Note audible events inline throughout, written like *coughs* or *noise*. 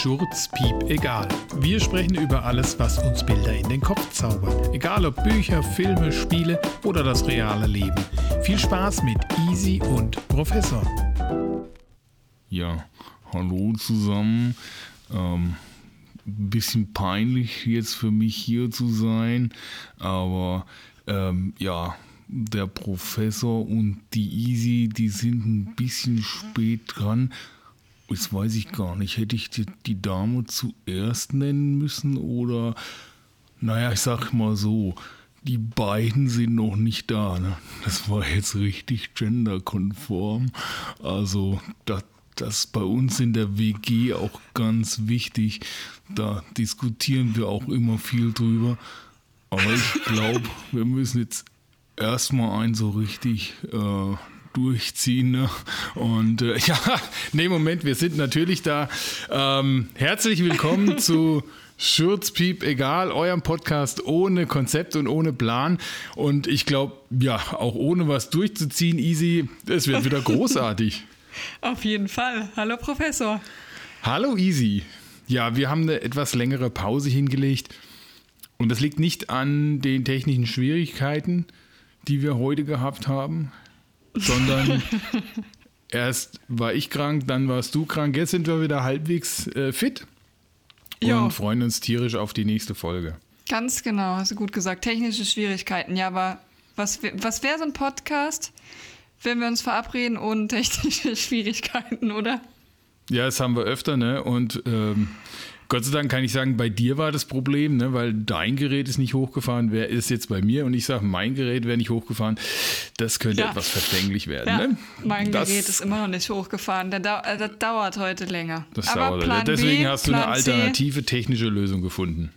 Schurz, Piep, egal. Wir sprechen über alles, was uns Bilder in den Kopf zaubert. Egal ob Bücher, Filme, Spiele oder das reale Leben. Viel Spaß mit Easy und Professor. Ja, hallo zusammen. Ähm, bisschen peinlich jetzt für mich hier zu sein, aber ähm, ja, der Professor und die Easy, die sind ein bisschen spät dran. Jetzt weiß ich gar nicht, hätte ich die, die Dame zuerst nennen müssen oder, naja, ich sag mal so, die beiden sind noch nicht da. Ne? Das war jetzt richtig genderkonform. Also, das, das bei uns in der WG auch ganz wichtig. Da diskutieren wir auch immer viel drüber. Aber ich glaube, wir müssen jetzt erstmal ein so richtig äh, durchziehen. Ne? Und äh, *laughs* ja, nee, Moment, wir sind natürlich da. Ähm, herzlich willkommen *laughs* zu Schurzpiep, egal, eurem Podcast ohne Konzept und ohne Plan. Und ich glaube, ja, auch ohne was durchzuziehen, easy, es wird wieder *laughs* großartig. Auf jeden Fall. Hallo Professor. Hallo Easy. Ja, wir haben eine etwas längere Pause hingelegt. Und das liegt nicht an den technischen Schwierigkeiten, die wir heute gehabt haben, sondern *laughs* erst war ich krank, dann warst du krank. Jetzt sind wir wieder halbwegs äh, fit Jo. und freuen uns tierisch auf die nächste Folge. Ganz genau, hast du gut gesagt. Technische Schwierigkeiten. Ja, aber was, was wäre so ein Podcast, wenn wir uns verabreden ohne technische *laughs* Schwierigkeiten, oder? Ja, das haben wir öfter, ne? Und ähm, Gott sei Dank kann ich sagen, bei dir war das Problem, ne? weil dein Gerät ist nicht hochgefahren, wer ist jetzt bei mir? Und ich sage, mein Gerät wäre nicht hochgefahren. Das könnte Ja. etwas verfänglich werden. Ja, ne? mein das, Gerät ist immer noch nicht hochgefahren. Äh, das dauert heute länger. Das aber dauert. Plan Deswegen B, hast du Plan eine C. alternative technische Lösung gefunden.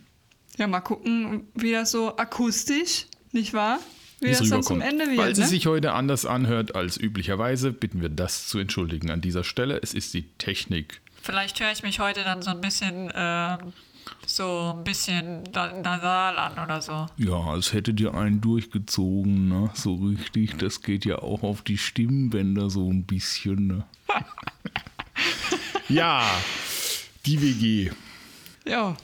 Ja, mal gucken, wie das so akustisch, nicht wahr? Wie das dann zum. Ende wird. Falls ne? es sich heute anders anhört als üblicherweise, bitten wir das zu entschuldigen an dieser Stelle. Es ist die Technik. Vielleicht höre ich mich heute dann so ein bisschen, ähm, so ein bisschen na- nasal an oder so. Ja, als hätte dir einen durchgezogen, ne? So richtig. Das geht ja auch auf die Stimmbänder so ein bisschen, ne? *laughs* ja, die WG. Ja,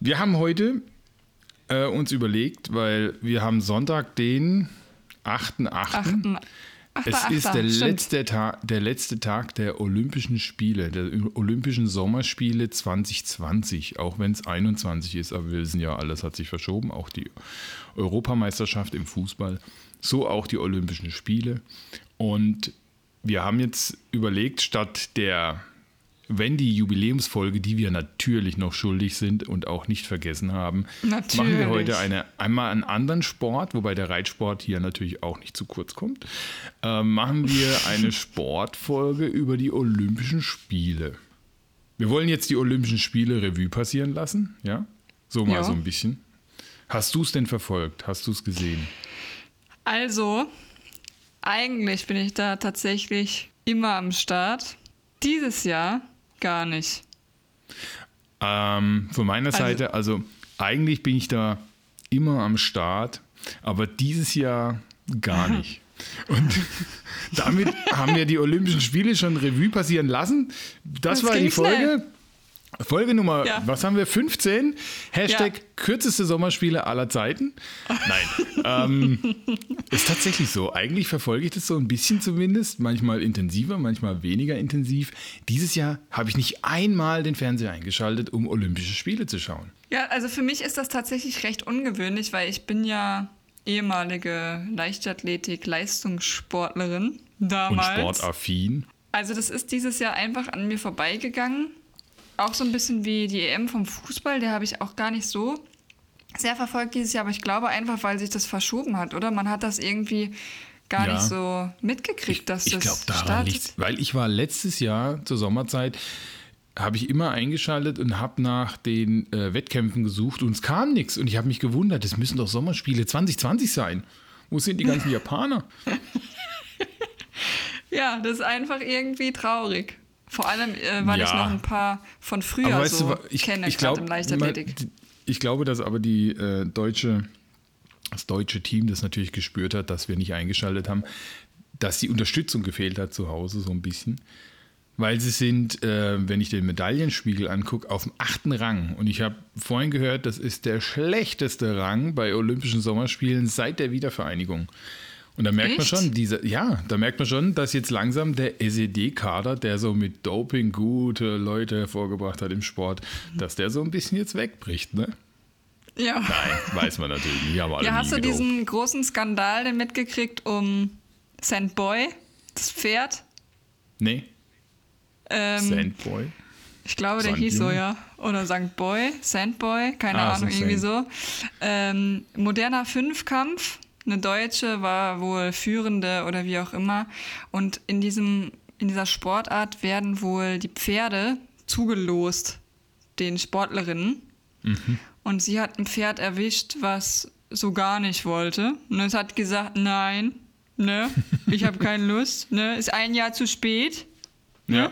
Wir haben heute äh, uns überlegt, weil wir haben Sonntag den 8.8. Achter, Es ist der stimmt. letzte, Tag, der letzte Tag der Olympischen Spiele, der Olympischen Sommerspiele 2020, auch wenn es 21 ist, aber wir wissen ja, alles hat sich verschoben, auch die Europameisterschaft im Fußball, so auch die Olympischen Spiele. Und wir haben jetzt überlegt, statt der, wenn die Jubiläumsfolge, die wir natürlich noch schuldig sind und auch nicht vergessen haben, machen wir Natürlich. heute eine, einmal einen anderen Sport, wobei der Reitsport hier natürlich auch nicht zu kurz kommt, äh, machen wir eine *laughs* Sportfolge über die Olympischen Spiele. Wir wollen jetzt die Olympischen Spiele Revue passieren lassen, ja? So mal Ja. so ein bisschen. Hast du es denn verfolgt? Hast du es gesehen? Also, eigentlich bin ich da tatsächlich immer am Start. Dieses Jahr gar nicht. Ähm, von meiner Also- Seite, also eigentlich bin ich da immer am Start, aber dieses Jahr gar *laughs* nicht. Und damit haben wir die Olympischen Spiele schon Revue passieren lassen. Das, Das war die Folge. schnell. Folge Nummer, Ja. was haben wir? 15? Hashtag Ja. kürzeste Sommerspiele aller Zeiten. Nein. *laughs* ähm, ist tatsächlich so. Eigentlich verfolge ich das so ein bisschen zumindest. Manchmal intensiver, manchmal weniger intensiv. Dieses Jahr habe ich nicht einmal den Fernseher eingeschaltet, um Olympische Spiele zu schauen. Ja, also für mich ist das tatsächlich recht ungewöhnlich, weil ich bin ja ehemalige Leichtathletik-Leistungssportlerin Und damals. sportaffin. Also das ist dieses Jahr einfach an mir vorbeigegangen. Auch so ein bisschen wie die EM vom Fußball, der habe ich auch gar nicht so sehr verfolgt dieses Jahr, aber ich glaube einfach, weil sich das verschoben hat, oder? Man hat das irgendwie gar Ja. nicht so mitgekriegt, dass Ich das glaube, daran startet. liegt Weil ich war letztes Jahr zur Sommerzeit, habe ich immer eingeschaltet und habe nach den äh, Wettkämpfen gesucht und es kam nichts. Und ich habe mich gewundert, es müssen doch Sommerspiele 2020 sein. Wo sind die ganzen *laughs* Japaner? Ja, das ist einfach irgendwie traurig. Vor allem, äh, weil Ja. ich noch ein paar von früher weißt so du, ich, kenne, ich gerade glaube, im Leichtathletik. ich glaube, dass aber die äh, deutsche, das deutsche Team das natürlich gespürt hat, dass wir nicht eingeschaltet haben, dass die Unterstützung gefehlt hat zu Hause so ein bisschen. Weil sie sind, äh, wenn ich den Medaillenspiegel angucke, auf dem achten Rang. Und ich habe vorhin gehört, das ist der schlechteste Rang bei Olympischen Sommerspielen seit der Wiedervereinigung. Und da merkt man Echt? schon, diese, ja, da merkt man schon, dass jetzt langsam der SED-Kader, der so mit Doping gute Leute hervorgebracht hat im Sport, dass der so ein bisschen jetzt wegbricht, ne? Ja. Nein, weiß man natürlich nicht, aber alle Ja, hast du gedopt. diesen großen Skandal denn mitgekriegt um St. Boy, das Pferd? Nee, Ähm, Sandboy. Ich glaube, der St. hieß so, ja. Oder St. Boy, Sandboy, keine Ah, Ahnung, irgendwie so. Ähm, moderner Fünfkampf, eine Deutsche war wohl Führende oder wie auch immer. Und in, diesem, in dieser Sportart werden wohl die Pferde zugelost, den Sportlerinnen. Mhm. Und sie hat ein Pferd erwischt, was so gar nicht wollte. Und es hat gesagt, nein, ne, *laughs* ich habe keine Lust, ne, ist ein Jahr zu spät. Ja.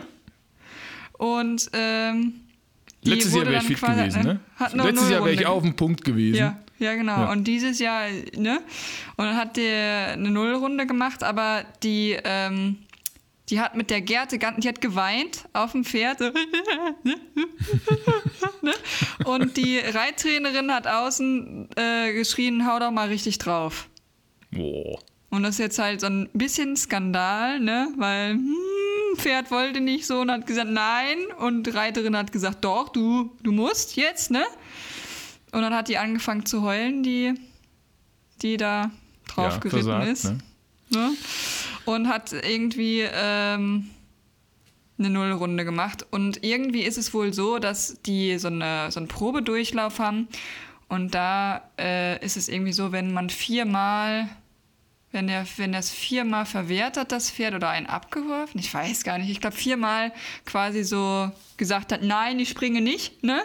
Und ähm, Letztes Jahr wäre ich fit gewesen, ne? Hat noch Letztes Jahr wäre ich auf dem Punkt gewesen. Ja, ja, genau. Ja. Und dieses Jahr, ne? Und dann hat der eine Nullrunde gemacht, aber die, ähm, die hat mit der Gerte, die hat geweint auf dem Pferd. *laughs* Ne? Und die Reittrainerin hat außen äh, geschrien, hau doch mal richtig drauf. Boah. Und das ist jetzt halt so ein bisschen Skandal, ne? Weil hm, Pferd wollte nicht so und hat gesagt nein und Reiterin hat gesagt doch, du, du musst jetzt, ne? Und dann hat die angefangen zu heulen, die, die da drauf Ja, geritten versagt, ist. ne? Ne? Und hat irgendwie ähm, eine Nullrunde gemacht. Und irgendwie ist es wohl so, dass die so, eine, so einen Probedurchlauf haben. Und da äh, ist es irgendwie so, wenn man viermal, wenn der, wenn das viermal verwehrt hat, das Pferd, oder einen abgeworfen, ich weiß gar nicht, ich glaube viermal quasi so gesagt hat, nein, ich springe nicht, ne?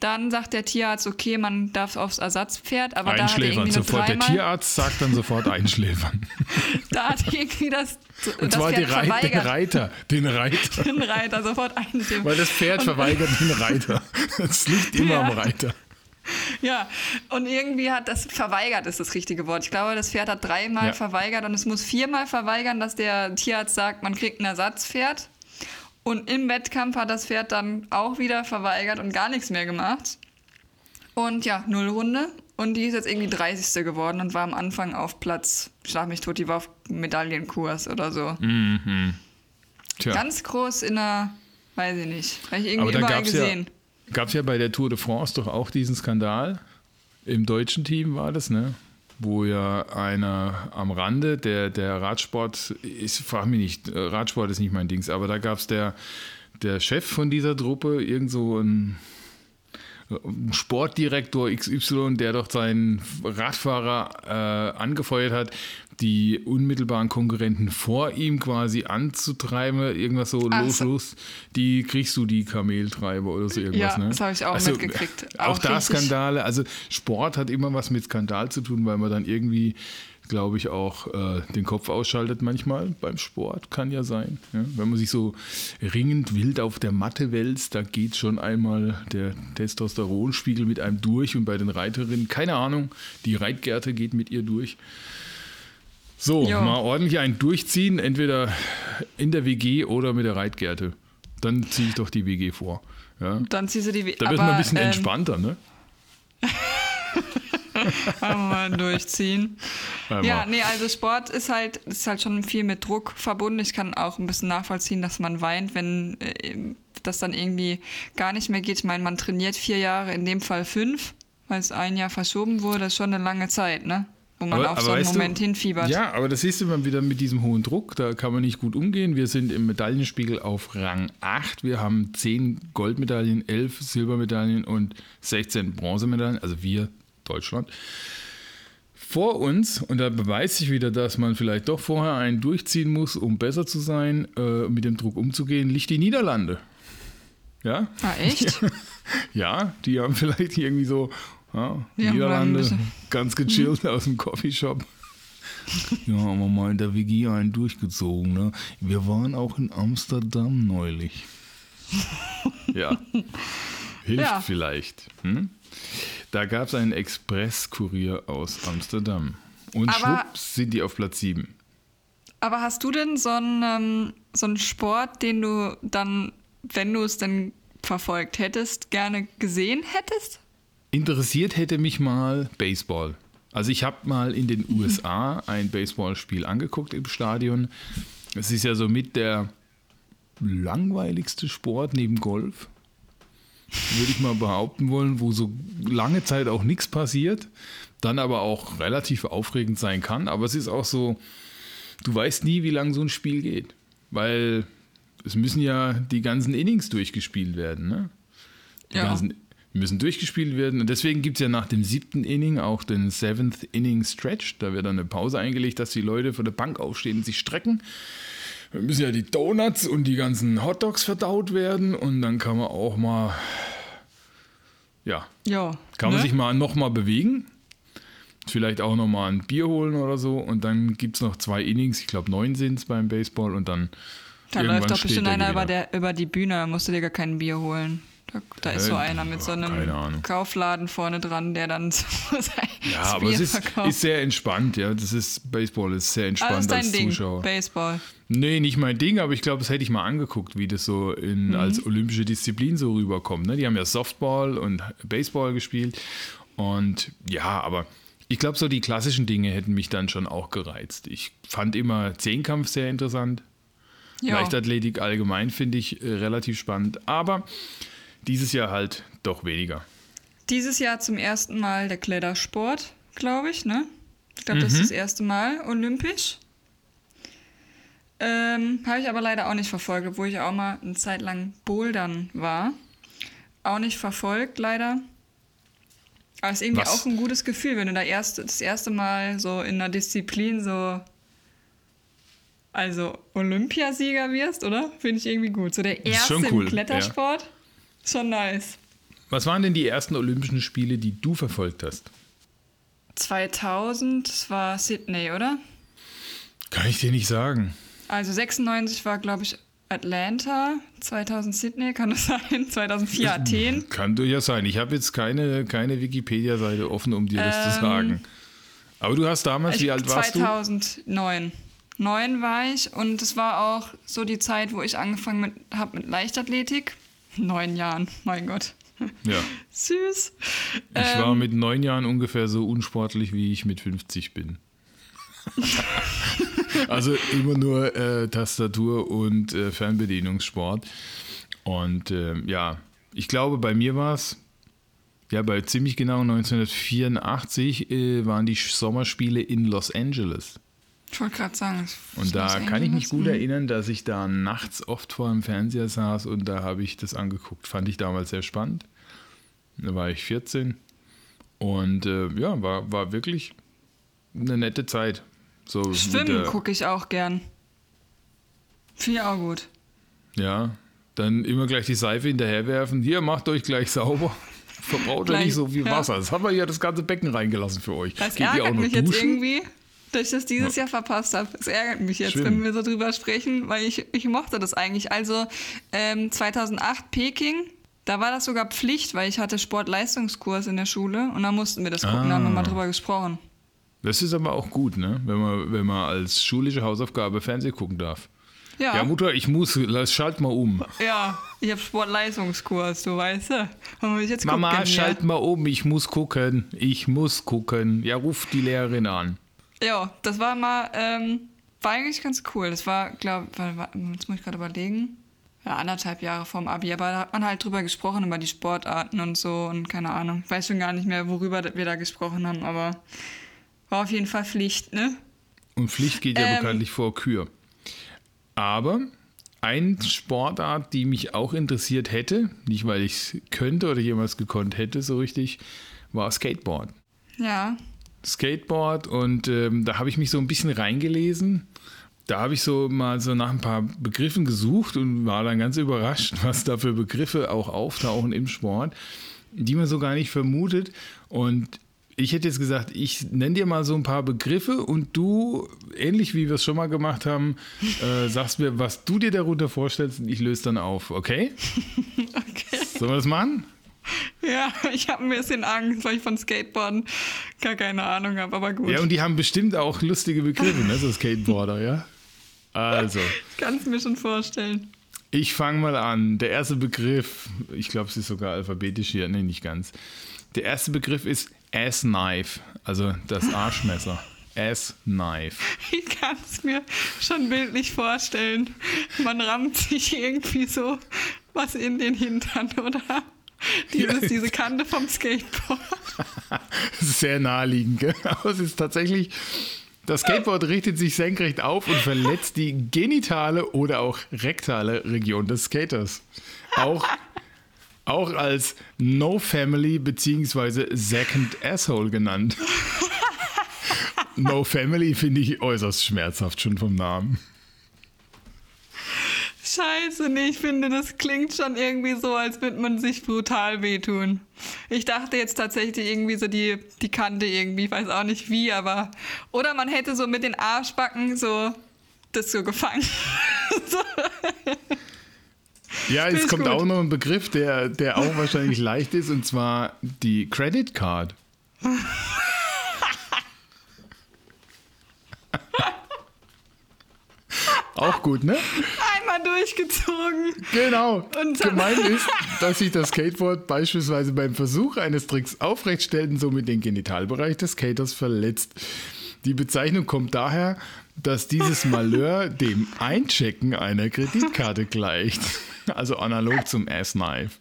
Dann sagt der Tierarzt, okay, man darf aufs Ersatzpferd, aber da hat er Einschläfern irgendwie sofort. Der Tierarzt sagt dann sofort *laughs* einschläfern. da hat irgendwie das, Und das zwar Pferd die Reit, den verweigert. Reiter. Den Reiter. *laughs* Den Reiter sofort einstimmen. Weil das Pferd verweigert den Reiter. Das liegt immer Ja. am Reiter. Ja, und irgendwie hat das verweigert, ist das richtige Wort. Ich glaube, das Pferd hat dreimal Ja. verweigert und es muss viermal verweigern, dass der Tierarzt sagt, man kriegt ein Ersatzpferd. Und im Wettkampf hat das Pferd dann auch wieder verweigert und gar nichts mehr gemacht. Und ja, Nullrunde. Und die ist jetzt irgendwie 30. geworden und war am Anfang auf Platz, schlag mich tot, die war auf Medaillenkurs oder so. Tja. Ganz groß in der, weiß ich nicht, habe ich irgendwie Aber überall gab es ja, gesehen. gab's ja bei der Tour de France doch auch diesen Skandal. Im deutschen Team war das, ne? Wo ja einer am Rande, der, der Radsport, ich frage mich nicht, äh, Radsport ist nicht mein Dings, aber da gab es der, der Chef von dieser Truppe, irgend so ein, ein Sportdirektor XY, der doch seinen Radfahrer äh, angefeuert hat, die unmittelbaren Konkurrenten vor ihm quasi anzutreiben, irgendwas so, Ach los, so. los, die kriegst du die Kameltreiber oder so irgendwas, Ja, ne? das habe ich auch mitgekriegt. Auch, Auch da Skandale, also Sport hat immer was mit Skandal zu tun, weil man dann irgendwie, glaube ich, auch äh, den Kopf ausschaltet manchmal beim Sport, kann ja sein. Ja? Wenn man sich so ringend wild auf der Matte wälzt, da geht schon einmal der Testosteronspiegel mit einem durch und bei den Reiterinnen, keine Ahnung, die Reitgerte geht mit ihr durch. So, Jo. mal ordentlich einen durchziehen, entweder in der WG oder mit der Reitgerte. Dann ziehe ich doch die WG vor. Ja? Dann ziehst du die... Da wird man ein bisschen ähm, entspannter, ne? *laughs* *laughs* Einmal durchziehen. Einmal. Ja, nee, also Sport ist halt, ist halt schon viel mit Druck verbunden. Ich kann auch ein bisschen nachvollziehen, dass man weint, wenn äh, das dann irgendwie gar nicht mehr geht. Ich meine, man trainiert vier Jahre, in dem Fall fünf, weil es ein Jahr verschoben wurde. Das ist schon eine lange Zeit, ne? Wo man auf so einen weißt du, Moment hinfiebert. Ja, aber das siehst du immer wieder mit diesem hohen Druck, da kann man nicht gut umgehen. Wir sind im Medaillenspiegel auf Rang 8. Wir haben 10 Goldmedaillen, 11 Silbermedaillen und 16 Bronzemedaillen, also wir, Deutschland. Vor uns, und da beweist sich wieder, dass man vielleicht doch vorher einen durchziehen muss, um besser zu sein, äh, mit dem Druck umzugehen, liegt die Niederlande. Ja? Ah, echt? *laughs* Ja, die haben vielleicht irgendwie so ja, Niederlande ganz gechillt aus dem Coffeeshop. *laughs* Ja, haben wir mal in der WG einen durchgezogen. Ne? Wir waren auch in Amsterdam neulich. *laughs* Ja, hilft Ja. vielleicht. Hm? Da gab es einen Expresskurier aus Amsterdam. Und Aber- schwupps sind die auf Platz 7. Aber hast du denn so einen, ähm, so einen Sport, den du dann, wenn du es denn verfolgt hättest, gerne gesehen hättest? Interessiert hätte mich mal Baseball. Also ich habe mal in den USA *laughs* ein Baseballspiel angeguckt im Stadion. Es ist ja somit der langweiligste Sport neben Golf, würde ich mal behaupten wollen, wo so lange Zeit auch nichts passiert, dann aber auch relativ aufregend sein kann. Aber es ist auch so, du weißt nie, wie lange so ein Spiel geht, weil es müssen ja die ganzen Innings durchgespielt werden. Ne? Die Ja. ganzen müssen durchgespielt werden. Und deswegen gibt es ja nach dem siebten Inning auch den Seventh Inning Stretch. Da wird dann eine Pause eingelegt, dass die Leute von der Bank aufstehen und sich strecken. Dann müssen ja die Donuts und die ganzen Hotdogs verdaut werden. Und dann kann man auch mal, ja, Ja. kann man ne? sich mal nochmal bewegen. Vielleicht auch nochmal ein Bier holen oder so. Und dann gibt es noch zwei Innings. Ich glaube, neun sind es beim Baseball. Und dann. Da läuft doch bestimmt einer über, der, über die Bühne, musst du dir gar kein Bier holen. Da, da ist so einer mit so einem. Kaufladen vorne dran, der dann *laughs* so sein Ja, aber Bier es ist, verkauft. ist sehr entspannt. Ja, das ist Baseball ist sehr Ah, entspannt das ist dein als Ding, Zuschauer. Baseball. Nee, nicht mein Ding, aber ich glaube, das hätte ich mal angeguckt, wie das so in, als olympische Disziplin so rüberkommt. Ne? Die haben ja Softball und Baseball gespielt. Und ja, aber ich glaube, so die klassischen Dinge hätten mich dann schon auch gereizt. Ich fand immer Zehnkampf sehr interessant. Ja. Leichtathletik allgemein finde ich äh, relativ spannend. Aber dieses Jahr halt doch weniger. Dieses Jahr zum ersten Mal der Klettersport, glaube ich, ne? Ich glaube, das ist das erste Mal olympisch. Ähm, Habe ich aber leider auch nicht verfolgt, obwohl ich auch mal eine Zeit lang Bouldern war. Auch nicht verfolgt, leider. Aber es ist irgendwie Was? auch ein gutes Gefühl, wenn du da erst, das erste Mal so in einer Disziplin so. Also Olympiasieger wirst, oder? Finde ich irgendwie gut. So der erste cool, im Klettersport. Schon nice. Was waren denn die ersten Olympischen Spiele, die du verfolgt hast? 2000, das war Sydney, oder? Kann ich dir nicht sagen. Also 96 war, glaube ich, Atlanta, 2000 Sydney, kann das *laughs* sein? 2004 Athen. *laughs* Kann durchaus sein. Ich habe jetzt keine, keine Wikipedia-Seite offen, um dir das zu Ähm, sagen. Aber du hast damals, wie Ich- alt warst du? 2009. Neun war ich und es war auch so die Zeit, wo ich angefangen habe mit Leichtathletik. Neun Jahren, mein Gott. Ja. Süß. Ich war Ähm, mit neun Jahren ungefähr so unsportlich, wie ich mit 50 bin. *laughs* also immer nur äh, Tastatur und äh, Fernbedienungssport. Und äh, ja, ich glaube, bei mir war es, ja, bei ziemlich genau 1984 äh, waren die Sommerspiele in Los Angeles. Ich wollte gerade sagen. das Und da kann ich mich gut erinnern, dass ich da nachts oft vor dem Fernseher saß und da habe ich das angeguckt. Fand ich damals sehr spannend. Da war ich 14 und äh, ja, war, war wirklich eine nette Zeit. So Schwimmen gucke ich auch gern. Ich auch gut. Ja, dann immer gleich die Seife hinterherwerfen. Hier, macht euch gleich sauber. *laughs* Verbraucht Gleich, nicht so viel ja. Wasser. Das haben wir ja das ganze Becken reingelassen für euch. Das Geht ihr ärgert auch noch mich jetzt duschen? irgendwie, dass ich das dieses Jahr verpasst habe. Es ärgert mich jetzt, Schwimmen. wenn wir so drüber sprechen, weil ich, ich mochte das eigentlich. Also ähm, 2008 Peking, da war das sogar Pflicht, weil ich hatte Sportleistungskurs in der Schule und da mussten wir das gucken, da haben wir mal Ah. drüber gesprochen. Das ist aber auch gut, ne? wenn, man, wenn man als schulische Hausaufgabe Fernsehen gucken darf. Ja, Ja, Mutter, ich muss, lass, schalt mal um. ja ich habe Sportleistungskurs, du weißt ja. Mama, gucken, schalt mal um, ich muss gucken, ich muss gucken. Ja, ruf die Lehrerin an. Ja, das war mal, ähm, war eigentlich ganz cool. Das war, glaube jetzt muss ich gerade überlegen, ja, anderthalb Jahre vorm Abi, aber da hat man halt drüber gesprochen, über die Sportarten und so und keine Ahnung. Ich weiß schon gar nicht mehr, worüber wir da gesprochen haben, aber war auf jeden Fall Pflicht, ne? Und Pflicht geht ja Ähm. bekanntlich vor Kür. Aber eine Sportart, die mich auch interessiert hätte, nicht weil ich es könnte oder jemals gekonnt hätte, so richtig, war Skateboard. Ja. Skateboard und ähm, da habe ich mich so ein bisschen reingelesen. Da habe ich so mal so nach ein paar Begriffen gesucht und war dann ganz überrascht, *laughs* was da für Begriffe auch auftauchen im Sport, die man so gar nicht vermutet. Und ich hätte jetzt gesagt, ich nenne dir mal so ein paar Begriffe und du, ähnlich wie wir es schon mal gemacht haben, *laughs* äh, sagst mir, was du dir darunter vorstellst und ich löse dann auf, okay? *laughs* Okay. Sollen wir das machen? *laughs* Ja, ich habe ein bisschen Angst, weil ich von Skateboarden gar keine Ahnung habe, aber gut. Ja, und die haben bestimmt auch lustige Begriffe, ne, so Skateboarder, ja? Also, *laughs* Ich kann es mir schon vorstellen. ich fange mal an. Der erste Begriff, ich glaube, es ist sogar alphabetisch hier, nee, nicht ganz. Der erste Begriff ist Ass Knife, also das *laughs* Arschmesser. Ass Knife. Ich kann es mir schon bildlich vorstellen. Man rammt sich irgendwie so was in den Hintern, oder? *laughs* Dieses. Diese Kante vom Skateboard. *laughs* Sehr naheliegend, gell? *laughs* aber es ist tatsächlich. Das Skateboard richtet sich senkrecht auf und verletzt die genitale oder auch rektale Region des Skaters. Auch, auch als No Family bzw. Second Asshole genannt. No Family finde ich äußerst schmerzhaft schon vom Namen. Scheiße, nee, ich finde, das klingt schon irgendwie so, als würde man sich brutal wehtun. Ich dachte jetzt tatsächlich irgendwie so die, die Kante irgendwie, ich weiß auch nicht wie, aber. Oder man hätte so mit den Arschbacken so das so gefangen. *laughs* so. Ja, es kommt gut. auch noch ein Begriff, der, der auch wahrscheinlich leicht ist, und zwar die Credit Card. *laughs* Auch gut, ne? Einmal durchgezogen. Genau. Und- Gemeint *laughs* ist, dass sich das Skateboard beispielsweise beim Versuch eines Tricks aufrechtstellt und somit den Genitalbereich des Skaters verletzt. Die Bezeichnung kommt daher, dass dieses Malheur *laughs* dem Einchecken einer Kreditkarte gleicht. Also analog zum Ass-Knife.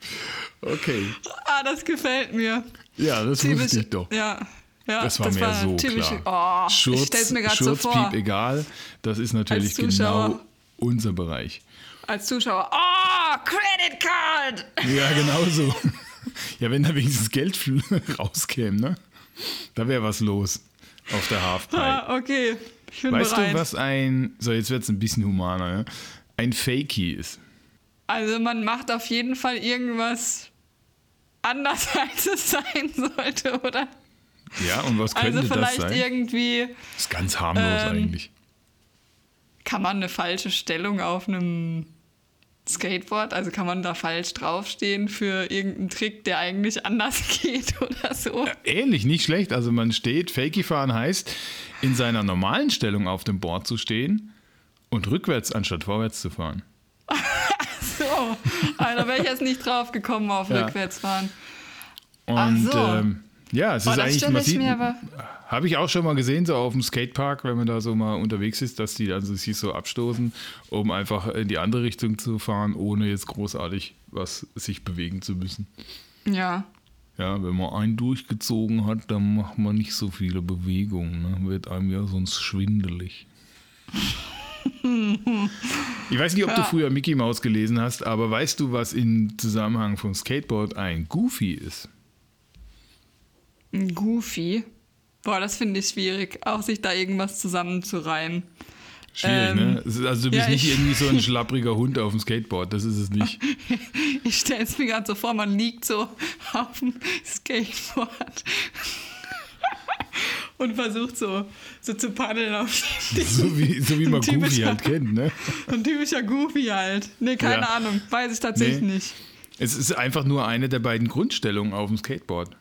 Okay. Ah, das gefällt mir. Ja, das wusste ich doch. Ja. Ja Das war mir so typisch- klar. Oh, Schurz, stell's mir gerade so Schurz, vor. Piep, egal. Das ist natürlich genau unser Bereich. Als Zuschauer. Oh, Credit Card! Ja, genau so. Ja, wenn da wenigstens Geld rauskäme, ne? Da wäre was los auf der Halfpipe. Ah, okay. Ich bin Weißt bereit. du, was ein, so jetzt wird es ein bisschen humaner, ja? ein Fakey ist? Also man macht auf jeden Fall irgendwas anders, *laughs* als es sein sollte, oder? Ja, und was könnte Also das vielleicht sein? irgendwie ist ganz harmlos ähm, eigentlich. kann man eine falsche Stellung auf einem Skateboard, also kann man da falsch draufstehen für irgendeinen Trick, der eigentlich anders *laughs* geht oder so. Ähnlich, nicht schlecht. Also man steht, Fakey fahren heißt, in seiner normalen Stellung auf dem Board zu stehen und rückwärts anstatt vorwärts zu fahren. *laughs* So, also da wäre ich jetzt nicht drauf gekommen auf Ja. Rückwärtsfahren. Und Ach so. ähm, ja, es Oh, ist eigentlich massiv. Habe ich auch schon mal gesehen, so auf dem Skatepark, wenn man da so mal unterwegs ist, dass die also sich so abstoßen, um einfach in die andere Richtung zu fahren, ohne jetzt großartig was sich bewegen zu müssen. Ja. Ja, wenn man einen durchgezogen hat, dann macht man nicht so viele Bewegungen. Ne? Wird einem ja sonst schwindelig. *laughs* Ich weiß nicht, ob du Ja. früher Mickey Mouse gelesen hast, aber weißt du, was im Zusammenhang vom Skateboard ein Goofy ist? Goofy. Boah, das finde ich schwierig, auch sich da irgendwas zusammenzureimen. Schwierig, Ähm, ne? Es ist- Also du bist ja, nicht ich- irgendwie so ein *laughs* schlappriger Hund auf dem Skateboard, das ist es nicht. *laughs* Ich stelle es mir gerade so vor, man liegt so auf dem Skateboard *laughs* und versucht so, so zu paddeln auf die So wie, so wie man Goofy halt kennt, ne? Ein typischer Goofy halt. Nee, keine Ja. Ahnung. Weiß ich tatsächlich Nee. nicht. Es ist einfach nur eine der beiden Grundstellungen auf dem Skateboard.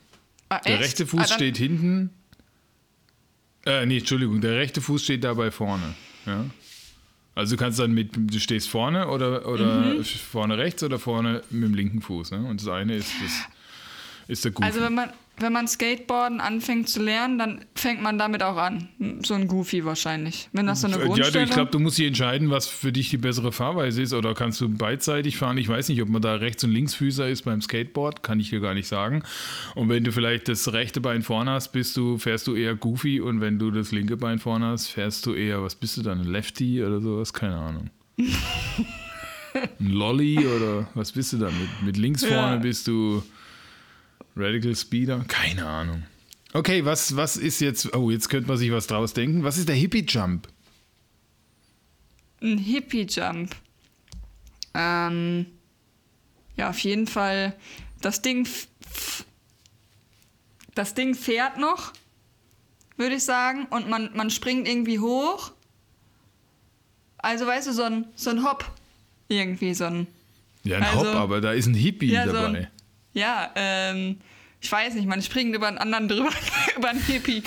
Ah, Der echt? rechte Fuß Ah, steht hinten. Äh, nee, Entschuldigung, der rechte Fuß steht dabei vorne. Ja? Also du kannst dann mit, du stehst vorne oder, oder Mhm. vorne rechts oder vorne mit dem linken Fuß. Ne? Und das eine ist, das, ist der Goofy. Also wenn man, wenn man Skateboarden anfängt zu lernen, dann fängt man damit auch an. So ein Goofy wahrscheinlich. Wenn das so eine ja, Grundstellung... ich glaube, du musst dich entscheiden, was für dich die bessere Fahrweise ist. Oder kannst du beidseitig fahren? Ich weiß nicht, ob man da Rechts- und Linksfüßer ist beim Skateboard, kann ich dir gar nicht sagen. Und wenn du vielleicht das rechte Bein vorne hast, bist du, fährst du eher Goofy. Und wenn du das linke Bein vorne hast, fährst du eher, was bist du dann, ein Lefty oder sowas? Keine Ahnung. *laughs* ein Lolly oder was bist du dann? Mit, mit links Ja. vorne bist du Radical Speeder? Keine Ahnung. Okay, was, was ist jetzt, oh, jetzt könnte man sich was draus denken. Was ist der Hippie Jump? Ein Hippie-Jump. Ähm, ja, auf jeden Fall. Das Ding, das Ding fährt noch, würde ich sagen, und man, man springt irgendwie hoch. Also, weißt du, so ein, so ein Hop. Irgendwie so ein. Ja, ein Also- Hop, aber da ist ein Hippie Ja, so dabei. ein, ja, ähm, ich weiß nicht, man springt über einen anderen drüber, *laughs* über einen Hippie.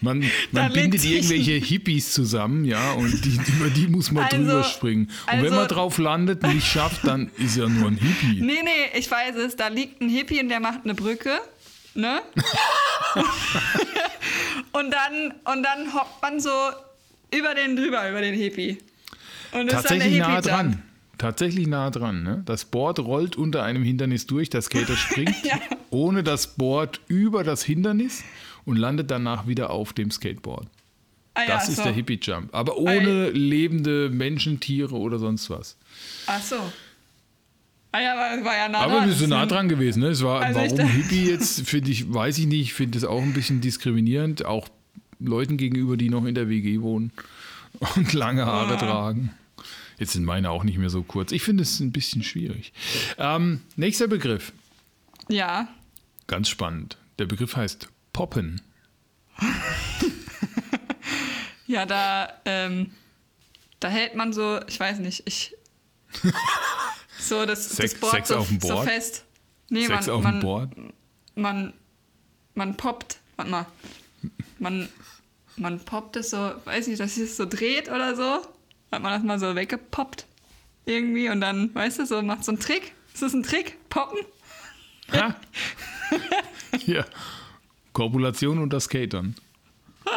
Man, man bindet irgendwelche Hippies zusammen, ja, und die, über die muss man Also- drüber springen. Und wenn also- man drauf landet und nicht schafft, dann ist er nur ein Hippie. Nee, nee, ich weiß es. Da liegt ein Hippie und der macht eine Brücke. Ne? *laughs* und, dann, und dann hoppt man so über den drüber, über den Hippie. Und ist dann der Tatsächlich nah dran. Tatsächlich nah dran. Ne? Das Board rollt unter einem Hindernis durch, der Skater *laughs* springt ohne das Board über das Hindernis und landet danach wieder auf dem Skateboard. Ah, ja, Das ist so. der Hippie-Jump. Aber ohne lebende Menschen, Tiere oder sonst was. Ach so. Ah ja, war, ja nah Aber dran. wir sind nah dran gewesen. Ne? Es war, Also warum Hippie jetzt, finde ich, weiß ich nicht. Ich finde es auch ein bisschen diskriminierend. Auch Leuten gegenüber, die noch in der WG wohnen und lange Haare tragen. Jetzt sind meine auch nicht mehr so kurz. Ich finde es ein bisschen schwierig. Ähm, nächster Begriff. Ja. Ganz spannend. Der Begriff heißt Poppen. *laughs* Ja, da, ähm, da hält man so, ich weiß nicht, ich. *laughs* So, das, Sex- das Board Sex so, auf dem so Board? fest. Nee, Sex man, auf man, dem Board. Man, man poppt, warte mal. Man, man poppt es so, weiß nicht, dass es so dreht oder so. Hat man das mal so weggepoppt. Irgendwie und dann, weißt du, so macht so einen Trick. Ist das ein Trick? Poppen? Ha? *laughs* ja. Korpulation unter Skatern. *laughs*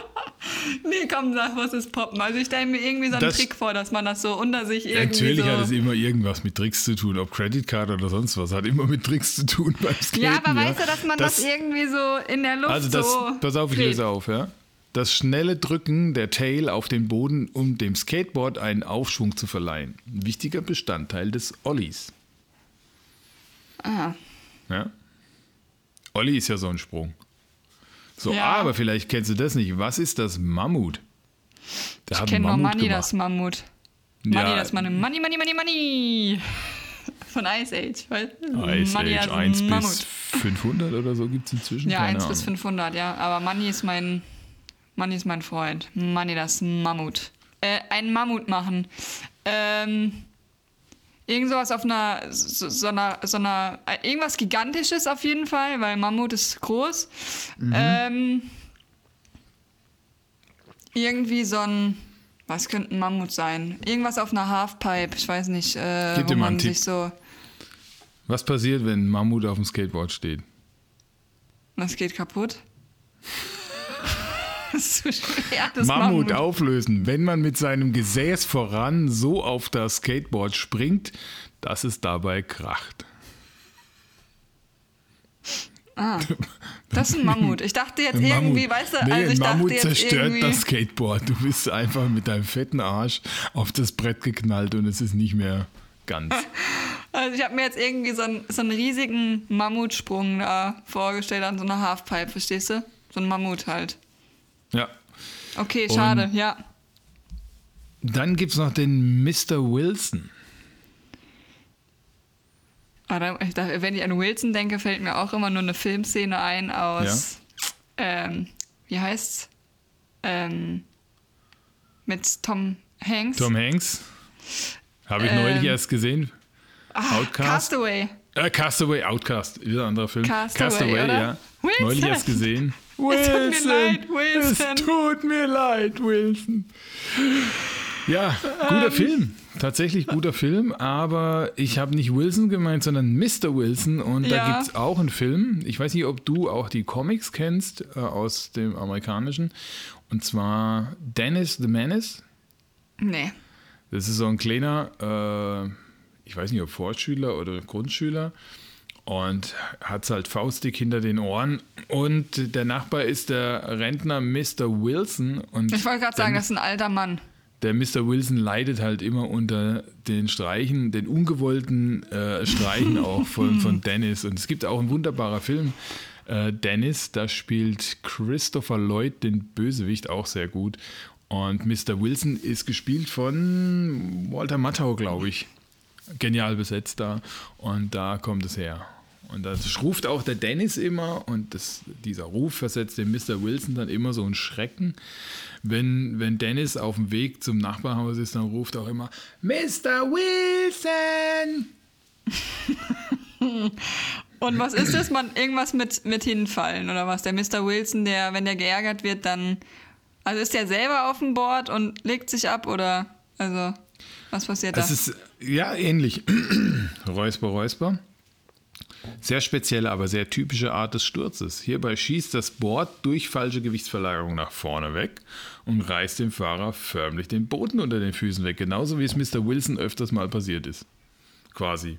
Nee, komm, sag, was ist Poppen? Also ich stelle mir irgendwie so einen Das- Trick vor, dass man das so unter sich irgendwie Natürlich so... hat es immer irgendwas mit Tricks zu tun, ob Credit Card oder sonst was, hat immer mit Tricks zu tun beim Skaten. Ja, aber weißt du, dass man das, Das- irgendwie so in der Luft Also das, so. pass auf, ich lese auf, ja. Das schnelle Drücken der Tail auf den Boden, um dem Skateboard einen Aufschwung zu verleihen. Ein wichtiger Bestandteil des Ollies. Ah. Ja? Olli ist ja so ein Sprung. So, Ja. aber vielleicht kennst du das nicht. Was ist das Mammut? Der Ich kenne nur Money, das Mammut. Money, Ja. das Money, Money, Money, Money, Money. *laughs* Von Ice Age. Du? Ice Money, Age das 1 Mammut. bis 500 oder so gibt es inzwischen. Ja, Keine 1 bis Ahnung. 500, ja. Aber Money ist mein, Money ist mein Freund. Money, das Mammut. Äh, ein Mammut machen. Ähm, irgend sowas auf einer, so, so einer, so einer, äh, irgendwas Gigantisches auf jeden Fall, weil Mammut ist groß. Mhm. Ähm, irgendwie so ein, was könnte ein Mammut sein? Irgendwas auf einer Halfpipe, ich weiß nicht, äh, Gib wo dir mal man einen Tipp. sich so, Was passiert, wenn ein Mammut auf dem Skateboard steht? das geht kaputt. Das ist so schwer, das Mammut, Mammut. auflösen. Wenn man mit seinem Gesäß voran so auf das Skateboard springt, dass es dabei kracht. *laughs* Das ist ein Mammut. Ich dachte jetzt irgendwie, weißt du, nee, also ich Mammut dachte jetzt zerstört irgendwie, das Skateboard. Du bist einfach mit deinem fetten Arsch auf das Brett geknallt und es ist nicht mehr ganz. *laughs* also ich habe mir jetzt irgendwie so einen, so einen riesigen Mammutsprung da vorgestellt an so einer Halfpipe, verstehst du? So ein Mammut halt. Ja. Okay, schade, Und- ja. Dann gibt es noch den Mr. Wilson. Aber dachte, wenn ich an Wilson denke, fällt mir auch immer nur eine Filmszene ein aus, ähm, wie heißt's? Ähm, mit Tom Hanks. Tom Hanks. Habe ich Ähm, neulich erst gesehen. Ah, Outcast. Castaway. Äh, Castaway, Outcast, wieder ein anderer Film. Castaway, oder? ja. Wilson. Neulich erst gesehen. Es tut mir leid, Wilson. Es tut mir leid, Wilson. Ja, guter Ähm. Film. Tatsächlich guter Film, aber ich habe nicht Wilson gemeint, sondern Mr. Wilson. Und da Ja. gibt es auch einen Film. Ich weiß nicht, ob du auch die Comics kennst äh, aus dem amerikanischen. Und zwar Dennis the Menace. Nee. Das ist so ein kleiner, äh, ich weiß nicht, ob Vorschüler oder Grundschüler und hat halt faustdick hinter den Ohren. Und der Nachbar ist der Rentner Mr. Wilson. Und Ich wollte gerade sagen, das ist ein alter Mann. der Mr. Wilson leidet halt immer unter den Streichen, den ungewollten äh, Streichen *laughs* auch von, von Dennis. Und es gibt auch einen wunderbarer Film. Äh, Dennis, da spielt Christopher Lloyd den Bösewicht auch sehr gut. Und Mr. Wilson ist gespielt von Walter Matthau, glaube ich. Genial besetzt da. Und da kommt es her. Und das ruft auch der Dennis immer und das, dieser Ruf versetzt dem Mr. Wilson dann immer so einen Schrecken. Wenn, wenn Dennis auf dem Weg zum Nachbarhaus ist, dann ruft er auch immer Mr. Wilson! *laughs* Und was ist das? Man, irgendwas mit, mit hinfallen oder was? Der Mr. Wilson, der, wenn der geärgert wird, dann. Also ist der selber auf dem Board und legt sich ab oder. Also, was passiert da? Es ist ja ähnlich. *clears throat* Räusper, Räusper. Sehr spezielle, aber sehr typische Art des Sturzes. Hierbei schießt das Board durch falsche Gewichtsverlagerung nach vorne weg und reißt dem Fahrer förmlich den Boden unter den Füßen weg. Genauso wie es Mr. Wilson öfters mal passiert ist. Quasi.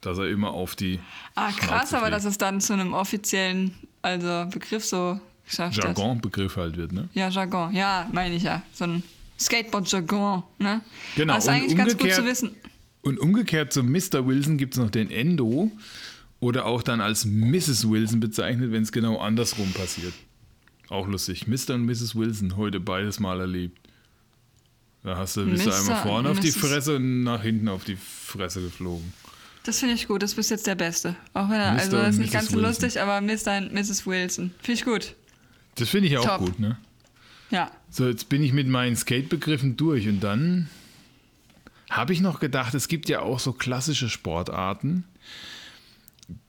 Dass er immer auf die. ah, krass, aber dass es dann zu einem offiziellen also Begriff so geschafft hat. Jargon-Begriff halt wird, ne? Ja, Jargon. Ja, meine ich ja. So ein Skateboard-Jargon. Ne? Genau, Das ist eigentlich ganz gut zu wissen. Und umgekehrt zu Mr. Wilson gibt es noch den Endo oder auch dann als Mrs. Wilson bezeichnet, wenn es genau andersrum passiert. Auch lustig. Mr. und Mrs. Wilson, heute beides mal erlebt. Da hast du, bist du Mr. einmal vorne auf die. Fresse und nach hinten auf die Fresse geflogen. Das finde ich gut. Das ist jetzt der Beste. Auch wenn er, also das ist nicht ganz so lustig, aber Mr. und Mrs. Wilson. Finde ich gut. Das finde ich auch Top. gut, ne? Ja. So, jetzt bin ich mit meinen Skate-Begriffen durch und dann habe ich noch gedacht, es gibt ja auch so klassische Sportarten.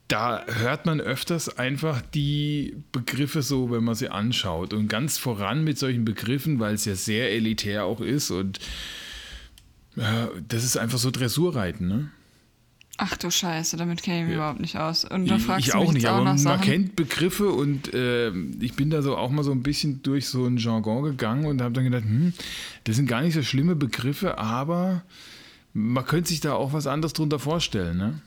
Da hört man öfters einfach die Begriffe so, wenn man sie anschaut. Und ganz voran mit solchen Begriffen, weil es ja sehr elitär auch ist und äh, das ist einfach so Dressurreiten, ne? Ach du Scheiße, damit kenne ich mich überhaupt nicht aus. Und da fragst ich du mich auch nicht, auch aber man Sachen. kennt Begriffe und äh, ich bin da so auch mal so ein bisschen durch so ein Jargon gegangen und habe dann gedacht, hm, das sind gar nicht so schlimme Begriffe, aber man könnte sich da auch was anderes drunter vorstellen. Ne?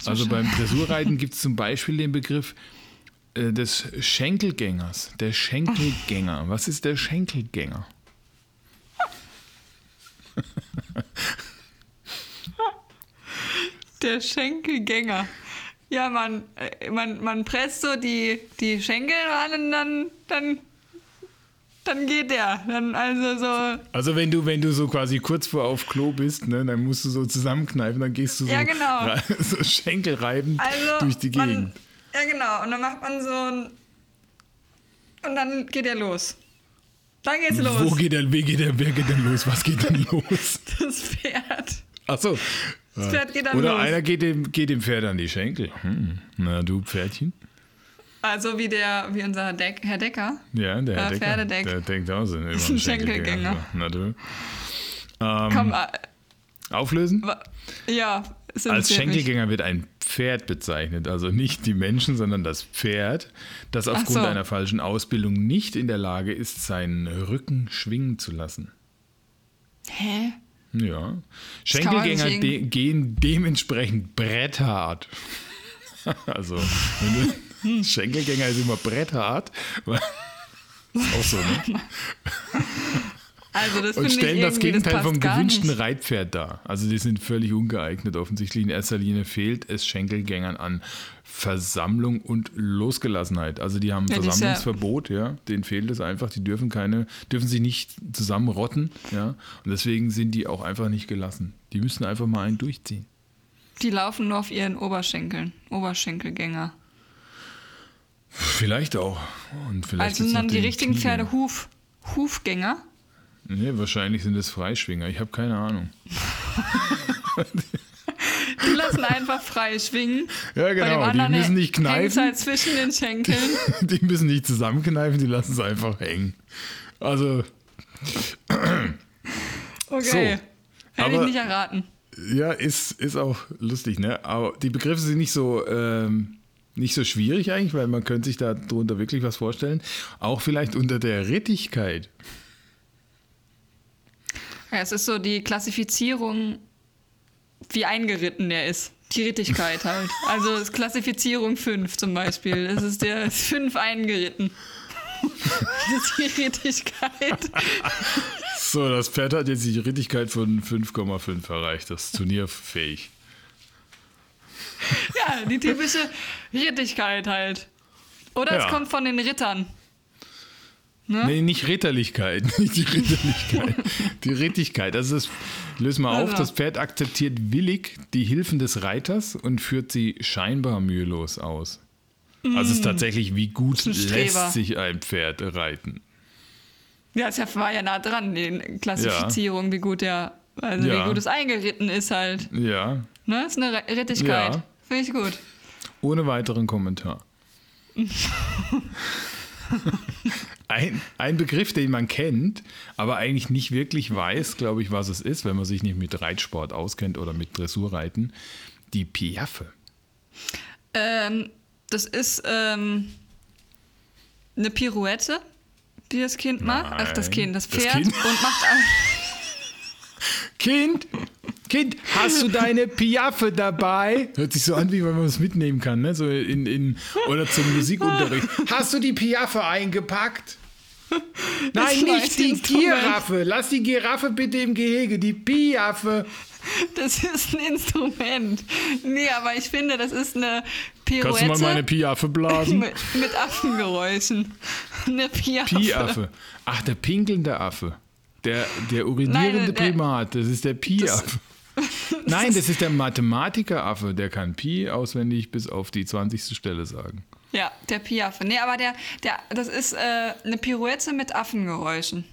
So also beim Dressurreiten gibt es zum *laughs* Beispiel den Begriff äh, des Schenkelgängers. Der Schenkelgänger. Was ist der Schenkelgänger? *laughs* Der Schenkelgänger. Ja, man, äh, man, man presst so die, die Schenkel ran und dann, dann, dann geht der. Dann also so. Also wenn du, wenn du so quasi kurz vor auf Klo bist, ne, dann musst du so zusammenkneifen, dann gehst du so, Ja, genau. *laughs* so Schenkelreiben Also durch die Gegend. Man, ja, genau. Und dann macht man so ein. Und dann geht er los. Dann geht's los. Wo geht der, wie geht der, wer geht denn los? Was geht denn *laughs* los? das Pferd. Achso. Das Pferd geht dann Oder los. einer geht dem, geht dem Pferd an die Schenkel. Hm. Na, du Pferdchen? Also wie der, wie unser Deck, Herr Decker. Ja, der Herr Äh, Decker, Pferdedeck. Der denkt auch so. *laughs* Ist ein Schenkelgänger. Na du. Ähm, Komm, äh, Auflösen? ja, Als. Schenkelgänger wird ein Pferd bezeichnet, also nicht die Menschen, sondern das Pferd, das aufgrund so. einer falschen Ausbildung nicht in der Lage ist, seinen Rücken schwingen zu lassen. Hä? Ja. Schenkelgänger de gehen dementsprechend bretthart. *laughs* also, wenn du, Schenkelgänger ist immer bretthart. auch so, ne? Also das Und stellen das Gegenteil passt vom gewünschten. Reitpferd dar. Also die sind völlig ungeeignet. Offensichtlich in erster Linie fehlt es Schenkelgängern an Versammlung und Losgelassenheit. Also die haben Ja, das ist ja- Versammlungsverbot, ja. Denen fehlt es einfach. Die dürfen keine, dürfen sich nicht zusammenrotten, ja. Und deswegen sind die auch einfach nicht gelassen. Die müssen einfach mal einen durchziehen. Die laufen nur auf ihren Oberschenkeln. Oberschenkelgänger. Vielleicht auch. Und vielleicht Also sind dann die richtigen. Pferde Huf, Hufgänger. Nee, wahrscheinlich sind es Freischwinger. Ich habe keine Ahnung. Die lassen einfach frei schwingen. Ja, genau. Die müssen nicht kneifen. halt zwischen den Schenkeln. *laughs* Die müssen nicht zusammenkneifen, die lassen es einfach hängen. Also, *clears throat* Okay. Hätte ich nicht erraten. ja, ist, ist auch lustig, ne? Aber die Begriffe sind nicht so, ähm, nicht so schwierig eigentlich, weil man könnte sich da drunter wirklich was vorstellen. Auch vielleicht unter der Rittigkeit. Ja, es ist so die Klassifizierung, wie eingeritten der ist. Die Rittigkeit halt. *laughs* Also ist Klassifizierung 5 zum Beispiel. Es ist der 5 eingeritten. Das ist die Rittigkeit. So, das Pferd hat jetzt die Rittigkeit von 5,5 erreicht. Das ist turnierfähig. Ja, die typische Rittigkeit halt. Oder Ja. es kommt von den Rittern. Nee, nicht Ritterlichkeit, *laughs* nicht die Ritterlichkeit. die Rittigkeit. Also das, löse mal auf, das Pferd akzeptiert willig die Hilfen des Reiters und führt sie scheinbar mühelos aus. Also es ist tatsächlich, wie gut Mm. lässt sich ein Pferd reiten. Ja, es war ja nah dran, die Klassifizierung, wie gut der, also Ja. wie gut es eingeritten ist halt. Ja. Ne, ist eine Ri- Rittigkeit. Ja. Finde ich gut. Ohne weiteren Kommentar. ein, ein Begriff, den man kennt, aber eigentlich nicht wirklich weiß, glaube ich, was es ist, wenn man sich nicht mit Reitsport auskennt oder mit Dressurreiten. Die Piaffe. Ähm, das ist ähm, eine Pirouette, die das Kind macht. Ach, das. Kind, das Das Pferd Kind? und macht *laughs* Kind, Kind, hast du deine Piaffe dabei? Hört sich so an, wie wenn man es mitnehmen kann, ne? So in, in, oder zum Musikunterricht. Hast du die Piaffe eingepackt? *laughs* Nein, ein nicht die. Giraffe. Lass die Giraffe bitte im Gehege. Die Piaffe. Das ist ein Instrument. Nee, aber ich finde, das ist eine Pirouette Kannst du mal meine Piaffe blasen? *laughs* mit, mit Affengeräuschen. Eine Piaffe. Piaffe. Ach, der pinkelnde Affe. Der, der urinierende Nein, der- Primat. Das ist der Pi-Affe. *laughs* Nein, das ist der Mathematikeraffe. Der kann Pi auswendig bis auf die 20. Stelle sagen. Ja, der Piaffe. Nee, aber der, der, das ist äh, eine Pirouette mit Affengeräuschen.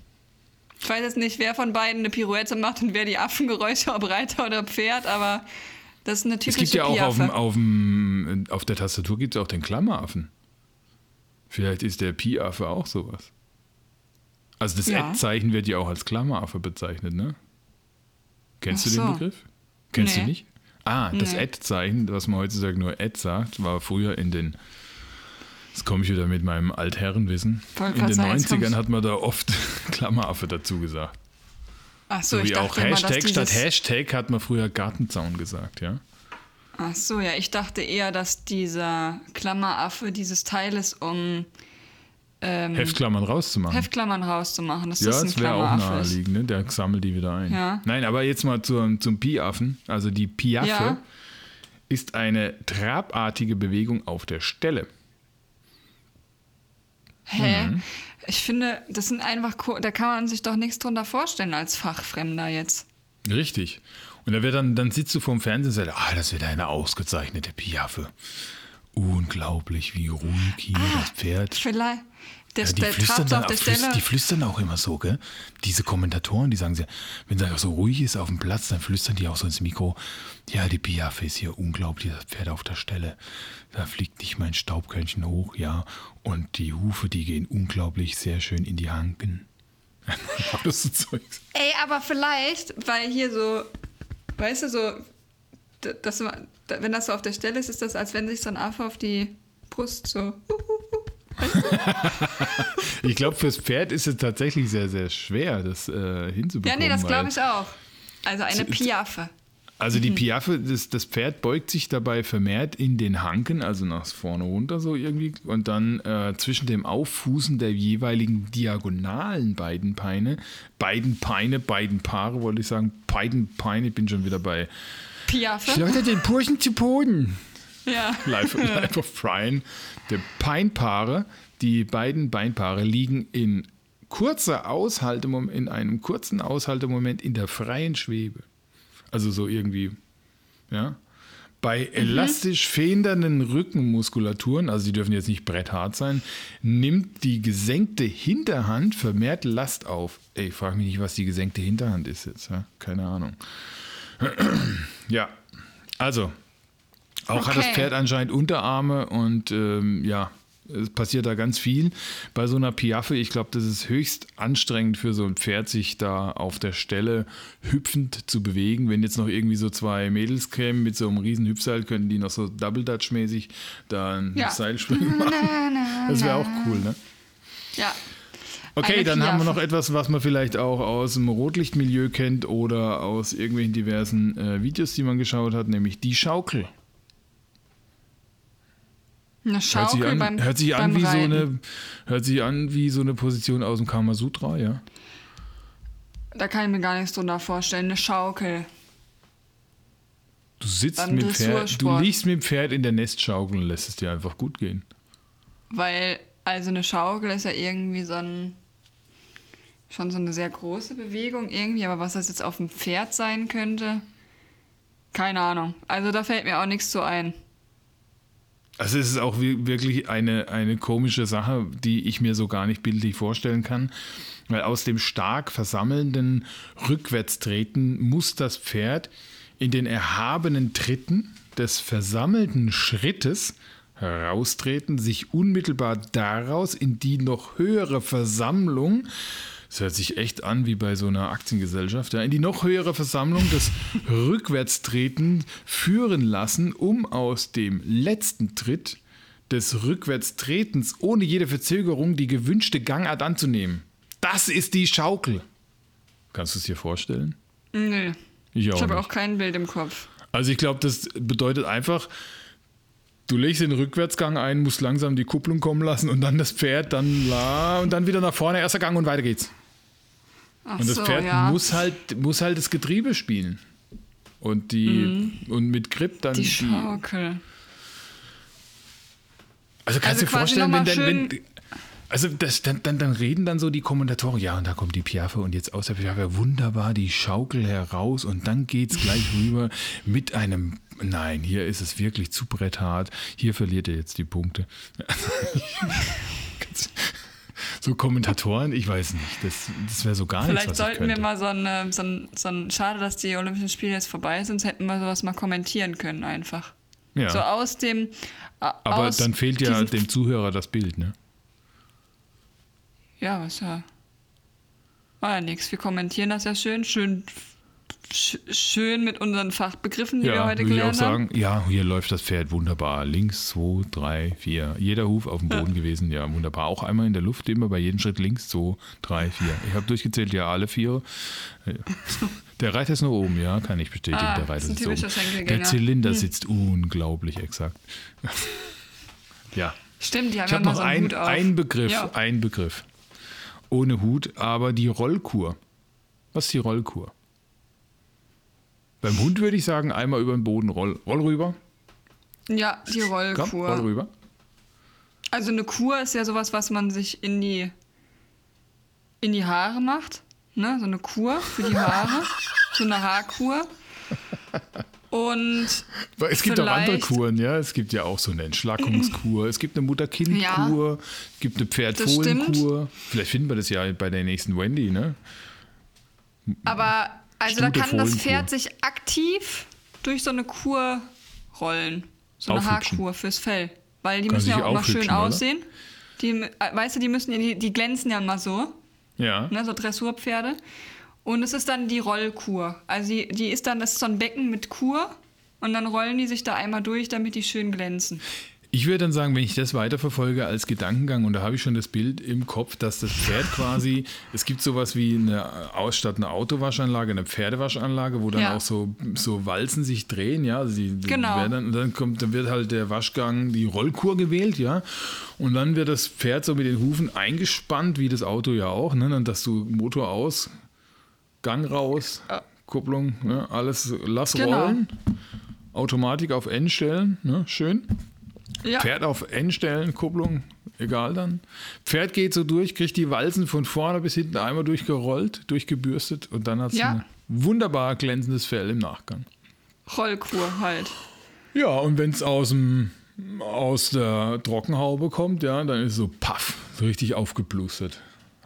Ich weiß jetzt nicht, wer von beiden eine Pirouette macht und wer die Affengeräusche, ob Reiter oder Pferd, aber das ist eine Es typische gibt ja auch auf, dem, auf, dem, auf der Tastatur gibt es auch den Klammeraffen. Vielleicht ist der Pi-Affe auch sowas. Also das Ja. Ad-Zeichen wird ja auch als Klammeraffe bezeichnet, ne? Kennst Ach du den so. Begriff? Kennst du Nee. nicht? Ah, das Nee. Ad-Zeichen, was man heutzutage nur Ad sagt, war früher in den Jetzt komme ich wieder mit meinem Altherrenwissen. Wollte In den sagen, jetzt 90ern kommst- hat man da oft *laughs* Klammeraffe dazu gesagt. Ach so, So ich wie auch immer, Hashtag statt dieses, Hashtag hat man früher Gartenzaun gesagt, ja? Ach so, ja, ich dachte eher, dass dieser Klammeraffe dieses Teil ist, um ähm, Heftklammern rauszumachen. Heftklammern rauszumachen. Dass Ja, das ein das wäre auch ist. naheliegend, ne? Der sammelt die wieder ein. Ja. Nein, aber jetzt mal zum, zum Pi-Affen. Also die Piaffe Ja. ist eine trabartige Bewegung auf der Stelle. Hä? Mhm. Ich finde, das sind einfach, da kann man sich doch nichts drunter vorstellen als Fachfremder jetzt. Richtig. Und da wird dann, dann sitzt du vorm Fernsehen und sagst, ah, das wird eine ausgezeichnete Piaffe. Unglaublich, wie ruhig hier das Pferd. Vielleicht. Der, Ja, die, der flüstern dann, auf der flüst- Stelle. die flüstern auch immer so, gell? Diese Kommentatoren, die sagen, sie, wenn es einfach so ruhig ist auf dem Platz, dann flüstern die auch so ins Mikro. Ja, die Piaffe ist hier unglaublich, das Pferd auf der Stelle. Da fliegt nicht mein Staubkörnchen hoch, ja. Und die Hufe, die gehen unglaublich sehr schön in die Hanken. das ist Zeugs. Ey, aber vielleicht, weil hier so, weißt du, so, das, wenn das so auf der Stelle ist, ist das, als wenn sich so ein Affe auf die Brust so. *laughs* Ich glaube, fürs Pferd ist es tatsächlich sehr, sehr schwer, das äh, hinzubekommen. Ja, nee, das glaube ich auch. Also eine Piaffe. Also Mhm. die Piaffe, das, das Pferd beugt sich dabei vermehrt in den Hanken, also nach vorne runter so irgendwie, und dann äh, zwischen dem Auffußen der jeweiligen diagonalen beiden Peine, beiden Peine, beiden Paare, wollte ich sagen, beiden Peine, ich bin schon wieder bei Piaffe? Schleudert den Burschen zu Boden. Ja. *laughs* Life, Life of Brian. Der Beinpaare, die beiden Beinpaare liegen in kurzer Aushaltemoment, in einem kurzen Aushaltemoment in der freien Schwebe. Also so irgendwie, ja. Bei elastisch federnden Rückenmuskulaturen, also die dürfen jetzt nicht bretthart sein, nimmt die gesenkte Hinterhand vermehrt Last auf. Ey, frag mich nicht, was die gesenkte Hinterhand ist jetzt. Ja? Keine Ahnung. *clears throat* Ja, also, auch hat das Okay. Pferd anscheinend Unterarme und ähm, ja, es passiert da ganz viel. Bei so einer Piaffe, ich glaube, das ist höchst anstrengend für so ein Pferd, sich da auf der Stelle hüpfend zu bewegen. Wenn jetzt noch irgendwie so zwei Mädels kämen mit so einem riesen Hüpfseil, könnten die noch so Double Dutch mäßig da ein Ja. Seilspringen *laughs* machen. Das wäre auch cool, ne? Ja. Okay, Eine dann haben wir Piaffe. noch etwas, was man vielleicht auch aus dem Rotlichtmilieu kennt oder aus irgendwelchen diversen äh, Videos, die man geschaut hat, nämlich die Schaukel. Eine Hört sich Schaukel an, beim hört sich an wie so Reiten. eine, hört sich an wie so eine Position aus dem Kamasutra, ja. Da kann ich mir gar nichts drunter vorstellen. Eine Schaukel. Du sitzt Beim mit dem Pferd, du liegst mit dem Pferd in der Nestschaukel und lässt es dir einfach gut gehen. Weil, also eine Schaukel ist ja irgendwie so ein. Schon so eine sehr große Bewegung irgendwie, aber was das jetzt auf dem Pferd sein könnte, keine Ahnung. Also da fällt mir auch nichts zu ein. Also es ist auch wi- wirklich eine, eine komische Sache, die ich mir so gar nicht bildlich vorstellen kann. Weil aus dem stark versammelnden Rückwärtstreten muss das Pferd in den erhabenen Tritten des versammelten Schrittes heraustreten, sich unmittelbar daraus in die noch höhere Versammlung, das hört sich echt an wie bei so einer Aktiengesellschaft, ja, in die noch höhere Versammlung des *laughs* Rückwärtstreten führen lassen, um aus dem letzten Tritt des Rückwärtstretens ohne jede Verzögerung die gewünschte Gangart anzunehmen. Das ist die Schaukel. Kannst du es dir vorstellen? Nö. Ich Ich habe nicht. auch kein Bild im Kopf. Also ich glaube, das bedeutet einfach, du legst den Rückwärtsgang ein, musst langsam die Kupplung kommen lassen und dann das Pferd, dann la und dann wieder nach vorne, erster Gang und weiter geht's. Ach Und das so, Pferd ja. muss halt muss halt das Getriebe spielen. Und die und mit Grip dann Mhm. die Schaukel. Also kannst Also du dir vorstellen, wenn, dann, wenn also das, dann, dann, dann reden dann so die Kommentatoren, ja, und da kommt die Piaffe und jetzt aus der Piaffe wunderbar die Schaukel heraus und dann geht's gleich *laughs* rüber mit einem, nein, hier ist es wirklich zu bretthart, hier verliert er jetzt die Punkte. *laughs* so Kommentatoren, ich weiß nicht, das, das wäre so gar nichts, Vielleicht was ich sollten wir mal so ein, so, ein, so ein, schade, dass die Olympischen Spiele jetzt vorbei sind, hätten wir sowas mal kommentieren können einfach. ja. So aus dem. Aber aus dann fehlt ja dem Zuhörer das Bild, ne? Ja, was ja. War ja nichts. Wir kommentieren das ja schön, schön, sch, schön mit unseren Fachbegriffen, die wir Ja, heute würde ich auch gelernt haben. sagen, ja, hier läuft das Pferd wunderbar. Links, zwei, drei, vier. Jeder Huf auf dem Boden gewesen, ja, wunderbar. Auch einmal in der Luft, immer bei jedem Schritt links, zwei, drei, vier. Ich habe durchgezählt, ja, alle vier. *laughs* Der Reiter ist noch oben, ja, kann ich bestätigen. Ah, der Reiter ist oben. Der Zylinder sitzt unglaublich exakt. *laughs* ja. Stimmt, die haben Ich ja habe noch so einen einen Begriff, Ja. einen Begriff. Ohne Hut, aber die Rollkur. Was ist die Rollkur? Beim Hund würde ich sagen, einmal über den Boden roll, roll rüber. Ja, die Komm, Rollkur. roll rüber. Also eine Kur ist ja sowas, was man sich in die in die Haare macht, ne? So eine Kur für die Haare, *laughs* so eine Haarkur. Und Es gibt auch andere Kuren, ja. Es gibt ja auch so eine Entschlackungskur, es gibt eine Mutter-Kind-Kur, es gibt eine Pferd-Fohlen-Kur. Vielleicht finden wir das ja bei der nächsten Wendy, ne? aber also da Stute kann das. Pferd sich aktiv durch so eine Kur rollen, so eine Aufhübschen. Haarkur fürs Fell, weil die Kann müssen ja auch immer schön oder? aussehen. Die, äh, weißt du, die müssen, die, die glänzen ja immer so. Ja. ne, so Dressurpferde. Und es ist dann die Rollkur. Also die, die ist dann, das ist so ein Becken mit Kur und dann rollen die sich da einmal durch, damit die schön glänzen. Ich würde dann sagen, wenn ich das weiterverfolge als Gedankengang, und da habe ich schon das Bild im Kopf, dass das Pferd *laughs* quasi, es gibt sowas wie eine Ausstatt eine Autowaschanlage, eine Pferdewaschanlage, wo dann Ja. auch so, so Walzen sich drehen, ja. Also die, die Genau. werden Dann, und dann kommt, dann wird halt der Waschgang, die Rollkur gewählt, ja. Und dann wird das Pferd so mit den Hufen eingespannt, wie das Auto ja auch, ne? Dann dass du Motor aus, Gang raus, Kupplung, ne? alles lass Genau. rollen. Automatik auf N stellen, ne? schön. Ja, Pferd auf N stellen, Kupplung, egal dann. Pferd geht so durch, kriegt die Walzen von vorne bis hinten einmal durchgerollt, durchgebürstet und dann hat es Ja. ein wunderbar glänzendes Fell im Nachgang. Rollkur halt. Ja, und wenn es aus dem aus der Trockenhaube kommt, ja, dann ist es so paff, so richtig aufgeblustert.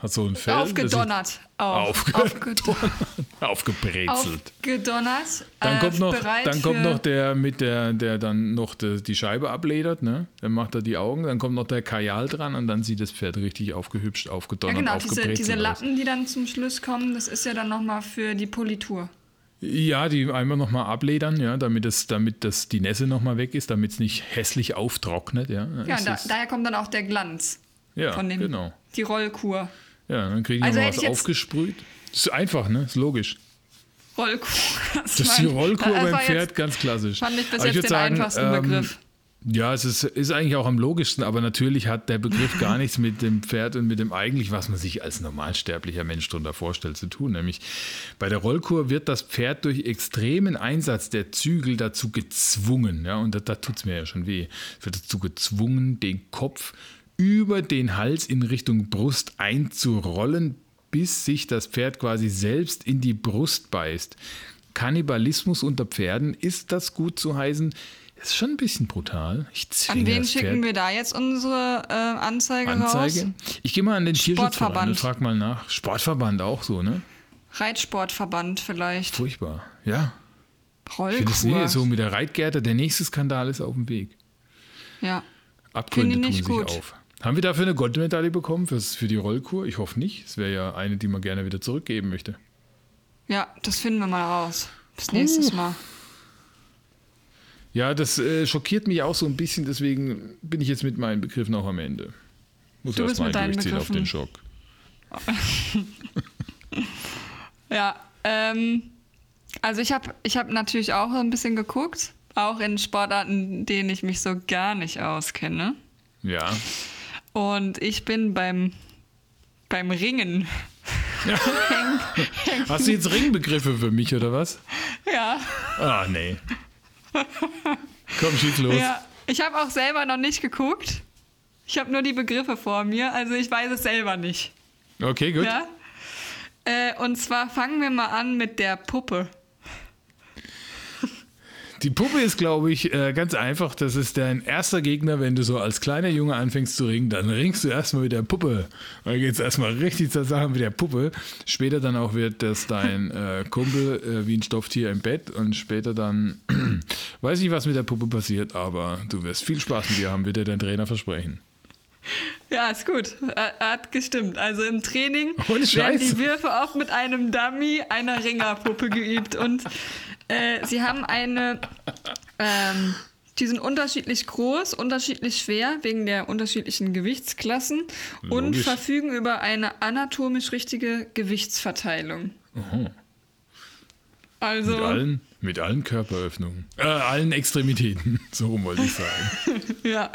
Hat so ein Fell. Aufgedonnert. Aufge- *laughs* Aufgedonnert. Aufgebrezelt. Aufgedonnert. Dann äh, kommt noch, dann kommt noch der mit der, der dann noch die, die Scheibe abledert, ne? Dann macht er die Augen, dann kommt noch der Kajal dran und dann sieht das Pferd richtig aufgehübscht, Ja, aufgedonnert, genau, diese, diese aus. Lappen, die dann zum Schluss kommen, das ist ja dann nochmal für die Politur. Ja, die einmal nochmal abledern, ja, damit das, damit das die Nässe nochmal weg ist, damit es nicht hässlich auftrocknet, ja. Ja, da, daher kommt dann auch der Glanz ja von dem, genau. die Rollkur. Ja, dann kriegen die Also hätte was ich aufgesprüht. Das ist einfach, ne? Ist logisch. Rollkur. *laughs* Das ist die Rollkur das beim jetzt- Pferd, ganz klassisch. Fand ich bis Aber jetzt würd den sagen, einfachsten ähm, Begriff. Ja, es ist, ist eigentlich auch am logischsten, aber natürlich hat der Begriff *laughs* gar nichts mit dem Pferd und mit dem eigentlich, was man sich als normalsterblicher Mensch darunter vorstellt, zu tun. Nämlich bei der Rollkur wird das Pferd durch extremen Einsatz der Zügel dazu gezwungen, ja, und da, da tut es mir ja schon weh, es wird dazu gezwungen, den Kopf über den Hals in Richtung Brust einzurollen, bis sich das Pferd quasi selbst in die Brust beißt. Kannibalismus unter Pferden, ist das gut zu heißen? Ist schon ein bisschen brutal. Ich An wen das schicken Pferd. wir da jetzt unsere äh, Anzeige, raus? Anzeige? Ich gehe mal an den Tierschutzverband und Sportverband. frag mal nach. Sportverband auch so, ne? Reitsportverband vielleicht. Furchtbar. Ja. Ich Rollkur. finde es so mit der Reitgerte, der nächste Skandal ist auf dem Weg. ja. Abgründe tun ich sich gut. auf. Haben wir dafür eine Goldmedaille bekommen fürs, für die Rollkur? Ich hoffe nicht. Es wäre ja eine, die man gerne wieder zurückgeben möchte. ja, das finden wir mal raus. Bis nächstes Mal. Ja, das äh, schockiert mich auch so ein bisschen, deswegen bin ich jetzt mit meinen Begriffen auch am Ende. Muss Du bist mit deinen auf den. Schock. *laughs* Ja, ähm, also ich habe ich hab natürlich auch ein bisschen geguckt, auch in Sportarten, denen ich mich so gar nicht auskenne. Ja. Und ich bin beim, beim Ringen. *laughs* Hast du jetzt Ringbegriffe für mich oder was? Ja, Ah, nee. Komm, schieß los. ja. Ich habe auch selber noch nicht geguckt. Ich habe nur die Begriffe vor mir, also ich weiß es selber nicht. Okay, gut. Ja? Äh, und zwar fangen wir mal an mit der Puppe. Die Puppe ist, glaube ich, äh, ganz einfach. Das ist dein erster Gegner, wenn du so als kleiner Junge anfängst zu ringen. Dann ringst du erstmal mit der Puppe. Dann geht es erstmal richtig zur Sache mit der Puppe. Später dann auch wird das dein äh, Kumpel äh, wie ein Stofftier im Bett. Und später dann, *clears throat* weiß nicht, was mit der Puppe passiert, aber du wirst viel Spaß mit ihr haben, wird dir dein Trainer versprechen. Ja, ist gut. Er hat gestimmt. Also im Training werden die Würfe auch mit einem Dummy, einer Ringerpuppe geübt. Und äh, sie haben eine, ähm, die sind unterschiedlich groß, unterschiedlich schwer, wegen der unterschiedlichen Gewichtsklassen und Logisch. verfügen über eine anatomisch richtige Gewichtsverteilung. Also, Mit allen, mit allen Körperöffnungen. Äh, allen Extremitäten. *laughs* So rum wollte ich sagen. *laughs* ja.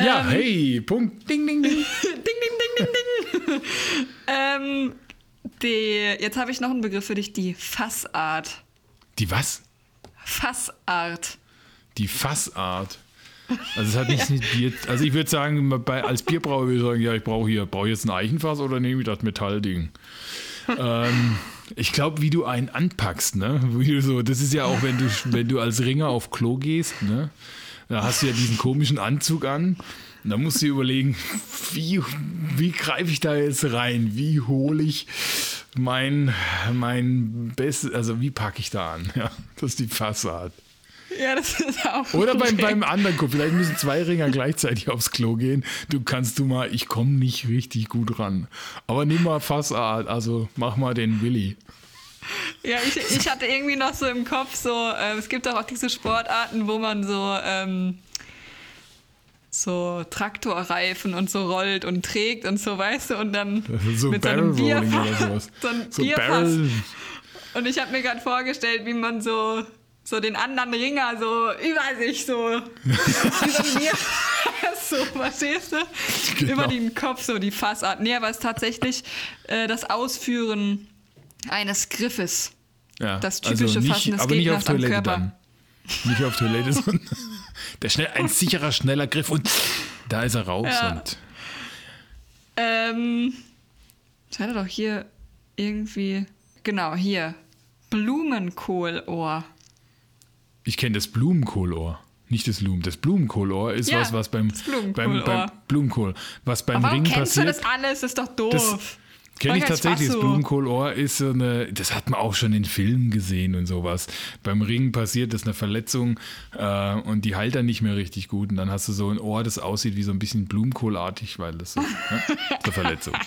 Ja, Ähm. hey, Punkt. Ding, ding, ding. *laughs* Ding, ding, ding, ding, ding. ähm, die, jetzt habe ich noch einen Begriff für dich, die Fassart. Die was? Fassart. Die Fassart. Also es hat nichts mit Bier. Also ich würde sagen, bei, als Bierbrauer würde ich sagen, ja, ich brauche hier, brauche ich jetzt ein Eichenfass oder nehme ich das Metallding? ähm, ich glaube, wie du einen anpackst, ne? Wie du so, das ist ja auch, wenn du, wenn du als Ringer auf Klo gehst, ne? Da hast du ja diesen komischen Anzug an. Und da musst du dir überlegen, wie, wie greife ich da jetzt rein? Wie hole ich mein, mein Bestes, also wie packe ich da an? Ja, das ist die Fassart. Ja, das ist auch. Oder beim, beim anderen Kumpel. Vielleicht müssen zwei Ringer gleichzeitig aufs Klo gehen. Du kannst du mal, ich komme nicht richtig gut ran. Aber nimm mal Fassart, also mach mal den Willi. Ja, ich, ich hatte irgendwie noch so im Kopf so, äh, es gibt auch, auch diese Sportarten, wo man so, ähm, so Traktorreifen und so rollt und trägt und so, weißt du, und dann So mit so Barrel einem Rolling Bierfass. *laughs* So ein So Bierfass. Barrel. Und ich habe mir gerade vorgestellt, wie man so, so den anderen Ringer so über sich so, *laughs* ein Bierfass, *laughs* so, verstehst du? Genau. Über den Kopf so die Fassart. Nee, aber es ist tatsächlich äh, das Ausführen eines Griffes. Ja, Das typische nicht, Fassen des aber nicht auf Gegners am Toilette Körper. dann. Nicht auf Toilette, *laughs* sondern der schnell, ein sicherer, schneller Griff und da ist er raus. Ja. Und Ähm, ich hatte doch hier irgendwie, genau, hier, Blumenkohlohr. Ich kenne das Blumenkohlohr. Nicht das Blumen. Das Blumenkohlohr ist Ja, was, was beim, das beim, beim Blumenkohl, was beim warum Ringen kennst du passiert. das alles? Das ist doch doof. Kenne ich tatsächlich. Das. Blumenkohlohr ist so eine, das hat man auch schon in Filmen gesehen und sowas. Beim Ringen passiert das eine Verletzung äh, und die heilt dann nicht mehr richtig gut. Und dann hast du so ein Ohr, das aussieht wie so ein bisschen Blumenkohlartig, weil das so, ne? ist eine Verletzung. *laughs*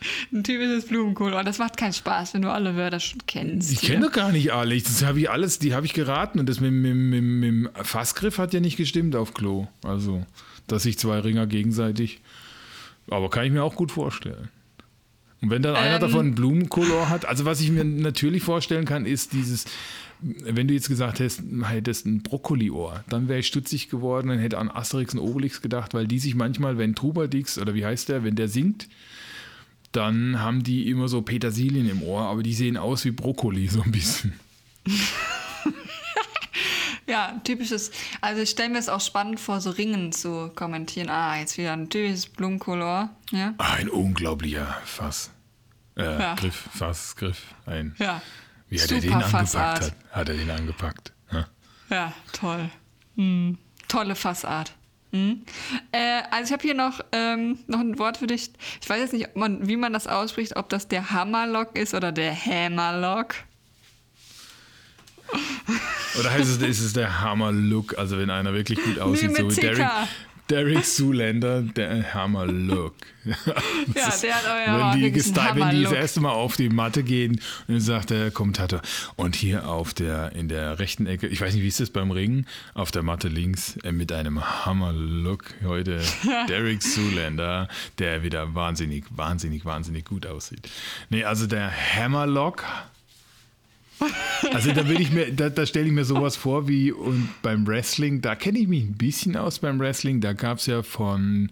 *laughs* Ein typisches Blumenkohlohr. Das macht keinen Spaß, wenn du alle Wörter schon kennst. Ich kenne doch gar nicht alle. Ich- Das habe ich alles, die habe ich geraten. Und das mit, mit, mit, mit dem Fassgriff hat ja nicht gestimmt auf Klo. Also, dass sich zwei Ringer gegenseitig. Aber kann ich mir auch gut vorstellen. Und wenn dann einer Ähm. davon einen Blumenkolor hat, also was ich mir natürlich vorstellen kann, ist dieses, wenn du jetzt gesagt hättest, hättest ein Brokkoli-Ohr, dann wäre ich stutzig geworden, dann hätte an Asterix und Obelix gedacht, weil die sich manchmal, wenn Trubadix oder wie heißt der, wenn der singt, dann haben die immer so Petersilien im Ohr, aber die sehen aus wie Brokkoli so ein bisschen. *laughs* Ja, typisches. Also ich stelle mir es auch spannend vor, so Ringen zu kommentieren. Ah, jetzt wieder ein typisches Blumenkohlohr. Ja. Ein unglaublicher Fass. Äh, Ja. Griff, Fass, Griff. Ein. Ja. Wie hat er den angepackt? Hat, hat er den angepackt? Ja. Ja, toll. Hm. Tolle Fassart. Hm. Äh, also ich habe hier noch, ähm, noch ein Wort für dich. Ich weiß jetzt nicht, man, wie man das ausspricht, ob das der Hammerlock ist oder der Hammerlock. Oder heißt es, ist es der Hammer-Look? Also wenn einer wirklich gut aussieht, mit so wie. Derek, Derek Zoolander, der Hammer-Look. *laughs* Ja, der hat aber wenn die, wenn die das Hammer-Look. erste Mal auf die Matte gehen und dann sagt der Kommentator, und hier auf der, in der rechten Ecke, ich weiß nicht, wie ist das beim Ringen, auf der Matte links äh, mit einem Hammer-Look heute *laughs* Derek Zoolander, der wieder wahnsinnig, wahnsinnig, wahnsinnig gut aussieht. Nee, also der Hammerlock also da will ich mir, da, da stelle ich mir sowas vor wie und beim Wrestling, da kenne ich mich ein bisschen aus beim Wrestling. Da gab es ja von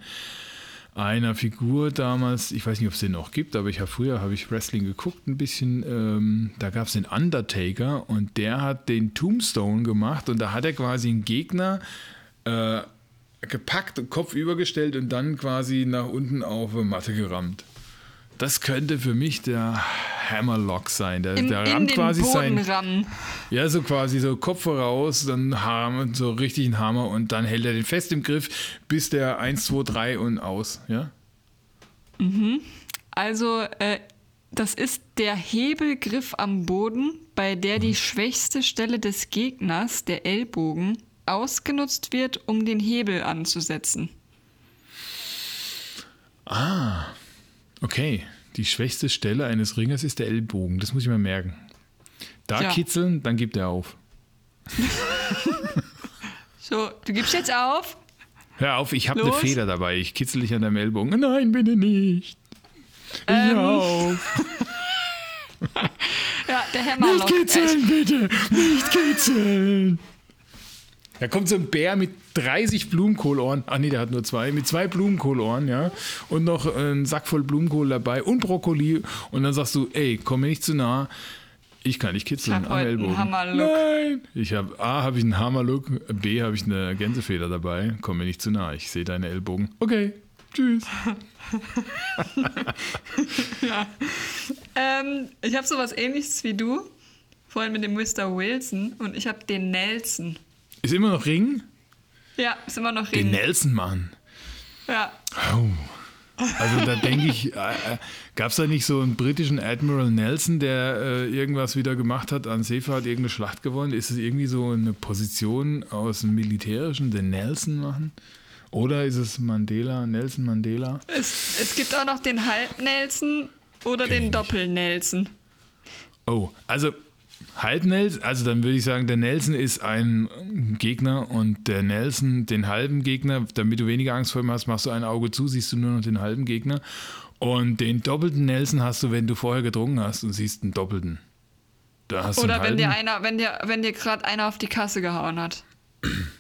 einer Figur damals, ich weiß nicht, ob es den noch gibt, aber ich habe früher habe ich Wrestling geguckt ein bisschen. Ähm, da gab es den Undertaker und der hat den Tombstone gemacht und da hat er quasi einen Gegner äh, gepackt Kopf übergestellt und dann quasi nach unten auf Matte gerammt. Das könnte für mich der Hammerlock sein. Der, In, der rammt quasi Boden sein. rammen. Ja, so quasi so Kopf voraus, dann Hammer, so richtig ein Hammer und dann hält er den fest im Griff, bis der 1, 2, 3 und aus. Ja? Also, äh, das ist der Hebelgriff am Boden, bei der Mhm. die schwächste Stelle des Gegners, der Ellbogen, ausgenutzt wird, um den Hebel anzusetzen. Okay, die schwächste Stelle eines Ringers ist der Ellbogen. Das muss ich mir merken. Da Ja. kitzeln, dann gibt er auf. *laughs* So, du gibst jetzt auf? Hör auf, ich habe eine. Feder dabei. Ich kitzel dich an deinem Ellbogen. Nein, bitte nicht. Ähm. Hör auf. *laughs* Ja, der Nicht Hammerlock. kitzeln, bitte. Nicht kitzeln. Da kommt so ein Bär mit 30 Blumenkohlohren. Ach nee, der hat nur zwei. Mit zwei Blumenkohlohren, ja. Und noch einen Sack voll Blumenkohl dabei und Brokkoli. Und dann sagst du, ey, komm mir nicht zu nah. Ich kann nicht kitzeln Ich hab am Ellbogen. Hammerlook. Nein. Ich habe A, habe ich einen Hammerlook. B, habe ich eine Gänsefeder dabei. Komm mir nicht zu nah. Ich sehe deine Ellbogen. Okay. Tschüss. *laughs* Ähm, ich habe sowas ähnliches wie du. Vorhin mit dem Mr. Wilson. Und ich habe den Nelson. Ist immer noch Ring? Ja, ist immer noch Den Ring. Nelson, Mann. Ja. Oh. Also da denke ich, äh, gab es da nicht so einen britischen Admiral Nelson, der äh, irgendwas wieder gemacht hat an Seefahrt, irgendeine Schlacht gewonnen? Ist es irgendwie so eine Position aus dem Militärischen, den Nelson machen? Oder ist es Mandela, Nelson Mandela? Es, es gibt auch noch den Halb-Nelson oder Kenn den. Doppel-Nelson. Oh, also halb Nelson, also dann würde ich sagen, der Nelson ist ein Gegner und der Nelson, den halben Gegner, damit du weniger Angst vor ihm hast, machst du ein Auge zu, siehst du nur noch den halben Gegner. Und den doppelten Nelson hast du, wenn du vorher getrunken hast und siehst einen doppelten. Da hast du Oder einen wenn halben. dir einer, wenn dir, wenn dir gerade einer auf die Kasse gehauen hat.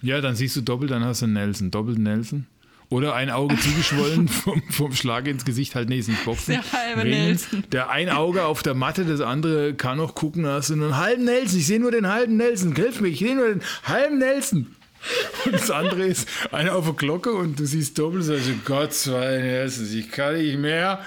Ja, dann siehst du doppelt, dann hast du einen Nelson. Doppelten Nelson. Oder ein Auge zugeschwollen *laughs* vom, vom Schlag ins Gesicht, halt, nee, ist nicht Boxen. Der halbe Ringen. Nelson. Der ein Auge auf der Matte, das andere kann noch gucken, da hast du nur einen halben Nelson. Ich sehe nur den halben Nelson. Hilf mir, ich sehe nur den halben Nelson. Und das andere ist einer auf der Glocke und du siehst doppelt, du, Gott, zwei Nelsons, ich kann nicht mehr.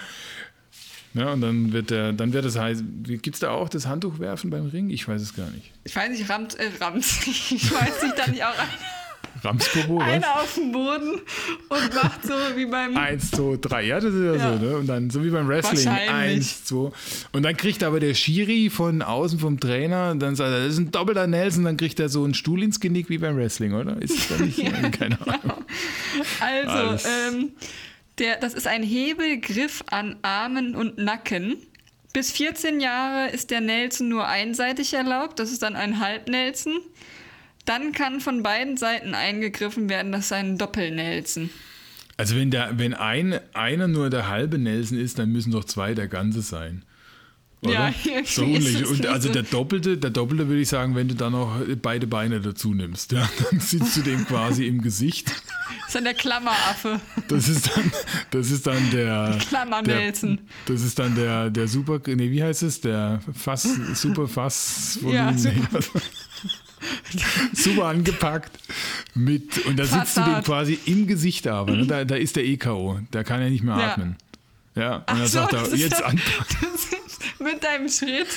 Ja, und dann wird der, dann wird es heißen, gibt es da auch das Handtuch werfen beim Ring? Ich weiß es gar nicht. Ich weiß nicht, rammt, äh, rammt. *laughs* Ich weiß nicht, da nicht auch Ramspopo, was? einer auf dem Boden und macht so wie beim. Eins, zwei, drei. Ja, das ist ja, Ja. so, ne? Und dann so wie beim Wrestling. Eins, zwei. Und dann kriegt aber der Schiri von außen vom Trainer, dann sagt er, das ist ein doppelter Nelson, dann kriegt er so einen Stuhl ins Genick wie beim Wrestling, oder? Ist es da nicht? *laughs* Keine Ahnung. Also, Alles. ähm, der, das ist ein Hebelgriff an Armen und Nacken. Bis 14 Jahre ist der Nelson nur einseitig erlaubt. Das ist dann ein Halb-Nelson. Dann kann von beiden Seiten eingegriffen werden. Das ist ein Doppel-Nelson. Also wenn, der, wenn ein, einer nur der halbe Nelson ist, dann müssen doch zwei der ganze sein. Oder? Ja, *laughs* so es Und also so. der Doppelte, der Doppelte würde ich sagen, wenn du dann noch beide Beine dazu nimmst, ja, *laughs* dann sitzt du dem quasi im Gesicht. Das ist dann der Klammeraffe. Das ist dann, das ist dann der. Klammer *laughs* der, Nelson. Das ist dann der, der Super, nee, wie heißt es? Der Fass, Super Fass Ja, nee, was- *laughs* super angepackt mit und da sitzt du dem quasi im Gesicht aber, ne? da, da ist der EKO, der kann ja nicht mehr Ja. atmen. Ja, und Ach dann so, sagt er, das jetzt ja- anpacken. *laughs* Mit deinem Schritt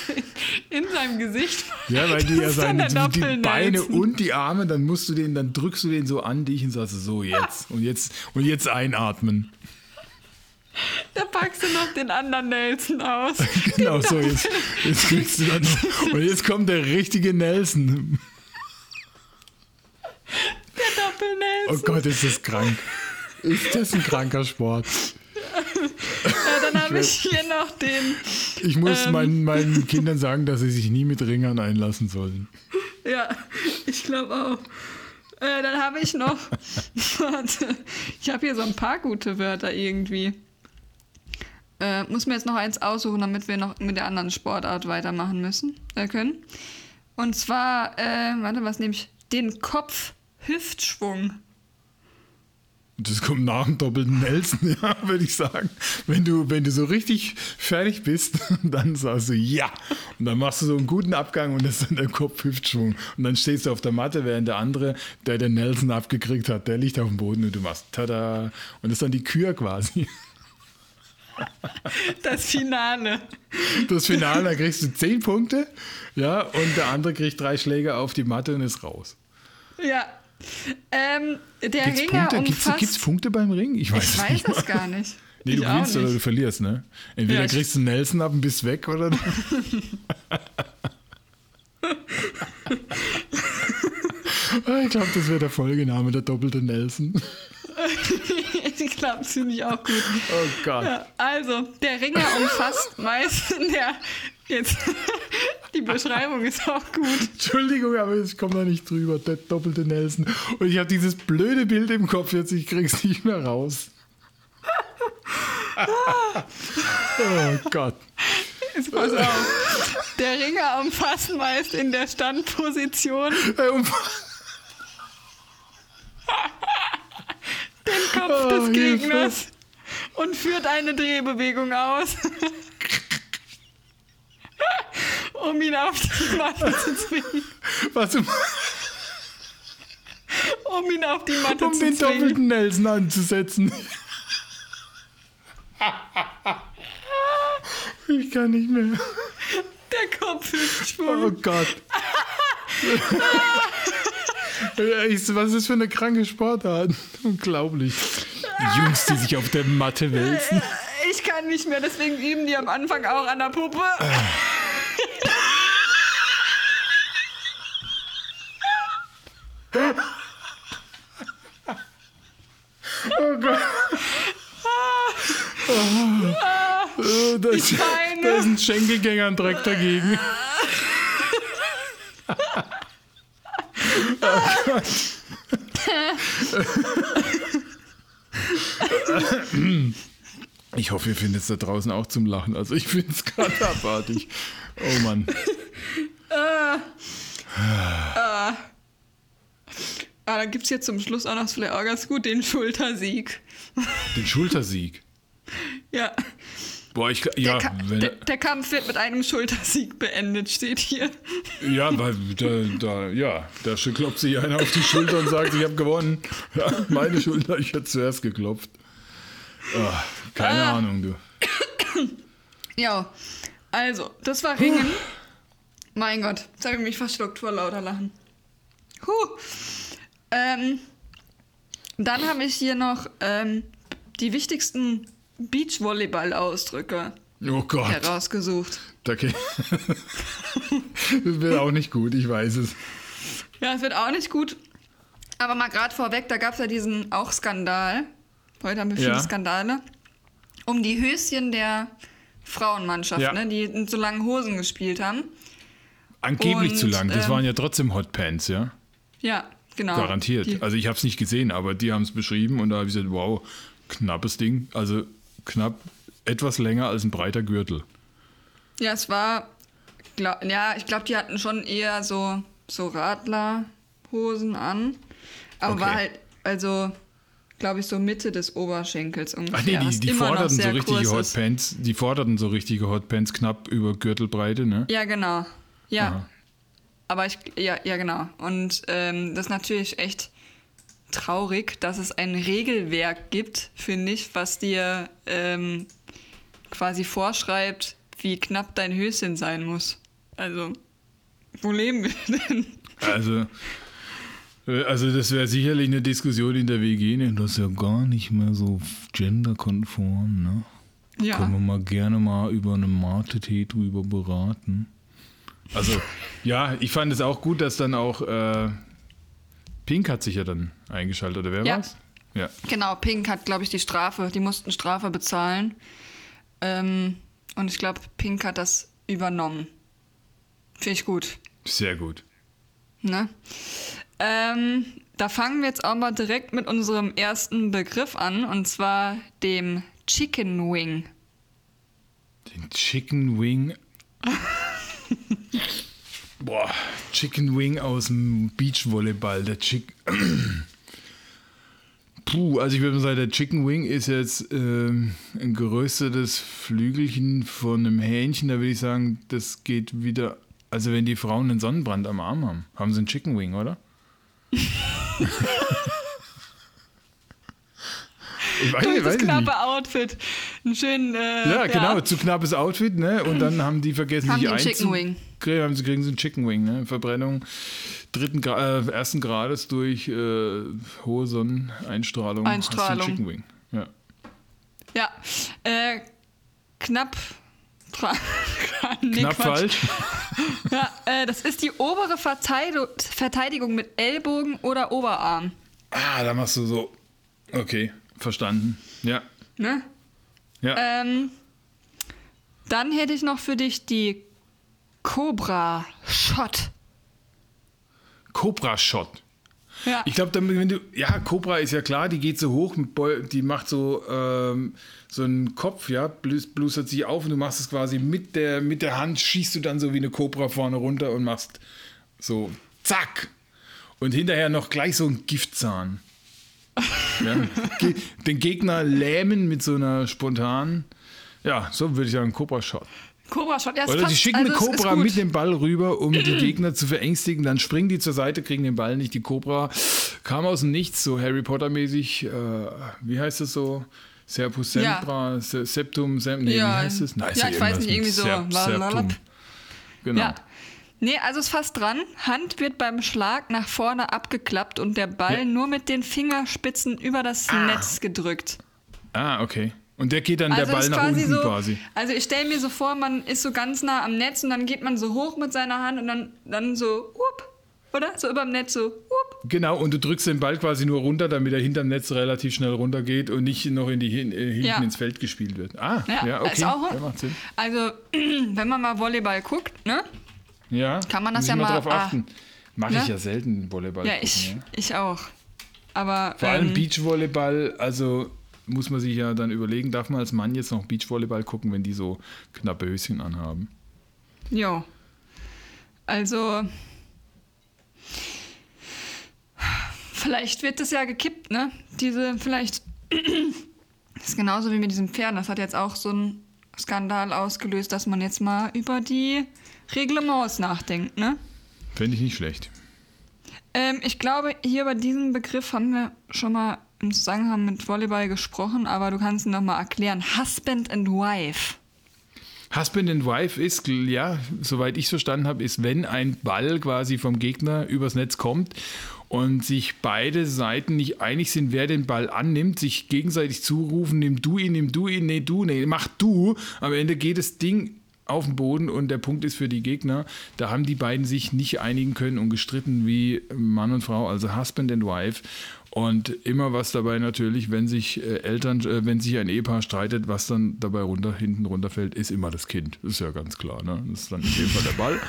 in seinem Gesicht. Ja, weil du ja Das seine, die, die. Beine und die Arme, dann musst du den, dann drückst du den so an dich und sagst so jetzt und jetzt und jetzt einatmen. Da packst du noch den anderen Nelson aus. *laughs* Genau so, jetzt, jetzt kriegst du dann noch. Und jetzt kommt der richtige Nelson. Der Oh Doppel-Nelson. Gott, ist das krank. Ist das ein kranker Sport? Ja, dann habe ich hier noch den. Ich muss Ähm. meinen, meinen Kindern sagen, dass sie sich nie mit Ringern einlassen sollen. Ja, ich glaube auch. Äh, dann habe ich noch. *laughs* Warte. Ich habe hier so ein paar gute Wörter irgendwie. Äh, muss mir jetzt noch eins aussuchen, damit wir noch mit der anderen Sportart weitermachen müssen, äh, können. Und zwar, äh, warte, was nehme ich? Den Kopf-Hüftschwung. Das kommt nach dem doppelten Nelson, *laughs* ja, würde ich sagen. Wenn du, wenn du so richtig fertig bist, *laughs* dann sagst du ja. Und dann machst du so einen guten Abgang und das ist dann der Kopf-Hüftschwung. Und dann stehst du auf der Matte, während der andere, der den Nelson abgekriegt hat, der liegt auf dem Boden und du machst tada. Und das ist dann die Kür quasi. Das Finale. Das Finale, da kriegst du zehn Punkte, ja, und der andere kriegt drei Schläge auf die Matte und ist raus. Ja. Ähm, der Gibt's Ringer Punkte, umfasst... gibt's Punkte beim Ring? Ich weiß ich es weiß nicht. es gar nicht. Nee, ich du gewinnst oder nicht. du verlierst, ne? Entweder Ja, kriegst du Nelson ab und bist weg oder. *laughs* Ah, ich glaube, das wäre der Folgename, der doppelte Nelson. Ich glaube, das finde ich auch gut. Oh Gott. Ja, also, der Ringer umfasst *laughs* meist in der. Jetzt. *laughs* Die Beschreibung ist auch gut. Entschuldigung, aber ich komme da nicht drüber, der doppelte Nelson. Und ich habe dieses blöde Bild im Kopf jetzt, ich krieg's nicht mehr raus. *laughs* oh Gott. Jetzt pass auf. Der Ringer umfasst meist in der Standposition Äh, um- den Kopf Oh, des. Gegners und führt eine Drehbewegung aus. *laughs* um ihn auf die Matte zu zwingen. Was um, Um ihn auf die Matte um zu den zwingen. doppelten Nelson anzusetzen. Ich kann nicht mehr. Der Kopf ist Oh schwung. Gott. *laughs* Was ist das für eine kranke Sportart? *laughs* Unglaublich. Jungs, die sich auf der Matte wälzen. Ich kann nicht mehr, deswegen üben die am Anfang auch an der Puppe. Oh Gott. Oh, da, ist, weine. da ist ein Schenkelgänger ein Dreck dagegen. *laughs* Ich hoffe, ihr findet es da draußen auch zum Lachen. Also ich finde es gerade abartig. Oh Mann. Ah, dann gibt es jetzt zum Schluss auch noch vielleicht auch ganz gut den Schultersieg. Den Schultersieg. Ja. Boah, ich ja, Der, Ka wenn, der, der Kampf wird mit einem Schultersieg beendet, steht hier. ja, weil da, da, ja, da klopft sich einer auf die Schulter und sagt, ich habe gewonnen. Ja, meine Schulter, ich hätte zuerst geklopft. Ah, keine Ah. Ahnung, du. Ja, also, das war Ringen. mein Gott, jetzt habe ich mich verschluckt vor lauter Lachen. Huh. Ähm, dann habe ich hier noch ähm, die wichtigsten Beachvolleyball-Ausdrücke Oh Gott. herausgesucht. Okay. das *laughs* wird auch nicht gut, ich weiß es. Ja, es wird auch nicht gut. Aber mal gerade vorweg, da gab es ja diesen auch Skandal. Heute haben wir viele Ja. Skandale. Um die Höschen der Frauenmannschaft, Ja. ne, die in so langen Hosen gespielt haben. Angeblich Und, zu lang. Das ähm, waren ja trotzdem Hotpants, ja? Ja, genau. Garantiert. Die, Also ich habe es nicht gesehen, aber die haben es beschrieben und da habe ich gesagt, wow, knappes Ding. Also knapp etwas länger als ein breiter Gürtel. ja, es war. Glaub, ja, ich glaube, die hatten schon eher so, so Radlerhosen an. Aber Okay. war halt, also, glaube ich, so Mitte des Oberschenkels ungefähr. Ach nee, die, die forderten so richtige kurz ist. Hotpants, die forderten so richtige Hotpants knapp über Gürtelbreite, ne? Ja, genau. Ja. Aha. Aber ich, ja, ja, genau. Und ähm, das ist natürlich echt traurig, dass es ein Regelwerk gibt, finde ich, was dir ähm, quasi vorschreibt, wie knapp dein Höschen sein muss. Also, wo leben wir *laughs* denn? Also Äh, Also das wäre sicherlich eine Diskussion in der WG, ne? das ist ja gar nicht mehr so genderkonform, ne? Ja. Können wir mal gerne mal über eine Mate-Tee drüber beraten. Also, *laughs* ja, ich fand es auch gut, dass dann auch äh, Pink hat sich ja dann eingeschaltet, oder wer Ja. war's? Ja. Genau, Pink hat, glaube ich, die Strafe, die mussten Strafe bezahlen. Ähm, und ich glaube, Pink hat das übernommen. Finde ich gut. Sehr gut. Ne? Ähm, da fangen wir jetzt auch mal direkt mit unserem ersten Begriff an, und zwar dem Chicken Wing. Den Chicken Wing. *laughs* Boah, Chicken Wing aus dem Beachvolleyball. Der Chick. *clears throat* Puh, also ich würde mal sagen, der Chicken Wing ist jetzt ähm, ein geröstetes Flügelchen von einem Hähnchen. Da würde ich sagen, das geht wieder. Also wenn die Frauen einen Sonnenbrand am Arm haben, haben sie einen Chicken Wing, oder? *laughs* ich weiß, Durch das ich nicht. knappe Outfit. Einen schönen. Äh, Ja, genau, zu knappes Outfit, ne? Und dann haben die vergessen, Haben sich die einen Chicken Wing. Kriegen, haben sie, kriegen sie einen Chicken Wing, ne? Verbrennung dritten Gra äh, ersten Grades durch äh, hohe Sonneneinstrahlung. Hast du einen Einstrahlung. Chicken Wing. Ja. Ja, äh, knapp. *laughs* Nee, Knapp Quatsch. falsch. *laughs* Ja, äh, das ist die obere Verteidigung, Verteidigung mit Ellbogen oder Oberarm. Ah, da machst du so. Okay, verstanden. Ja. Ne? Ja. Ähm, dann hätte ich noch für dich die Cobra Shot. Cobra Shot. Ja, Ich glaube, wenn du, ja, Cobra ist ja klar, die geht so hoch, die macht so, ähm, so einen Kopf, ja, blus- blustert sich auf und du machst es quasi mit der, mit der Hand, schießt du dann so wie eine Cobra vorne runter und machst so, zack. Und hinterher noch gleich so ein Giftzahn. Ja, den Gegner lähmen mit so einer spontanen, ja, so würde ich sagen, Cobra-Shot. Cobra Shot. Ja, Oder die passt, schicken also eine Cobra mit dem Ball rüber, um die *clears throat* Gegner zu verängstigen. Dann springen die zur Seite, kriegen den Ball nicht. Die Cobra kam aus dem Nichts, so Harry Potter-mäßig. Äh, wie heißt das so? Serpus Sempra, Se- Septum, Sem nee, Ja. wie heißt das? Nein, Ja, ich weiß nicht, irgendwie so Serp-. Septum. Genau. Ja. Nee, also ist fast dran. Hand wird beim Schlag nach vorne abgeklappt und der Ball Ja. nur mit den Fingerspitzen über das Netz gedrückt. Ah, okay. Und der geht dann der Ball nach unten so, quasi. Also ich stelle mir so vor, man ist so ganz nah am Netz und dann geht man so hoch mit seiner Hand und dann, dann so, up, oder? So über dem Netz so, up. Genau, und du drückst den Ball quasi nur runter, damit er hinterm Netz relativ schnell runtergeht und nicht noch in die, hin- äh, hinten Ja. ins Feld gespielt wird. Ah, ja, Ja, okay. ist auch-. Also, *clears throat* wenn man mal Volleyball guckt, ne? Ja, Kann man das ja ich mal- drauf ah, achten. Mache ich ne? ja selten Volleyball. Ja, gucken, ich, ja. ich auch. Aber Vor allem ähm, Beachvolleyball, also muss man sich ja dann überlegen, darf man als Mann jetzt noch Beachvolleyball gucken, wenn die so knappe Höschen anhaben? Jo. Also. Vielleicht wird das ja gekippt, ne? Diese, vielleicht. *clears throat* Das ist genauso wie mit diesen Pferden. Das hat jetzt auch so einen Skandal ausgelöst, dass man jetzt mal über die Reglements nachdenkt, ne? Fände ich nicht schlecht. Ähm, ich glaube, hier bei diesem Begriff haben wir schon mal im Zusammenhang mit Volleyball gesprochen, aber du kannst ihn noch mal erklären. Husband and Wife. Husband and Wife ist, ja, soweit ich es verstanden habe, ist, wenn ein Ball quasi vom Gegner übers Netz kommt und sich beide Seiten nicht einig sind, wer den Ball annimmt, sich gegenseitig zurufen, nimm du ihn, nimm du ihn, nee, du, nee, mach du. Am Ende geht das Ding auf den Boden und der Punkt ist für die Gegner, da haben die beiden sich nicht einigen können und gestritten wie Mann und Frau, also Husband and Wife. Und immer was dabei natürlich, wenn sich äh, Eltern, äh, wenn sich ein Ehepaar streitet, was dann dabei runter, hinten runterfällt, ist immer das Kind. Das ist ja ganz klar, ne? Das ist dann in dem Fall der Ball.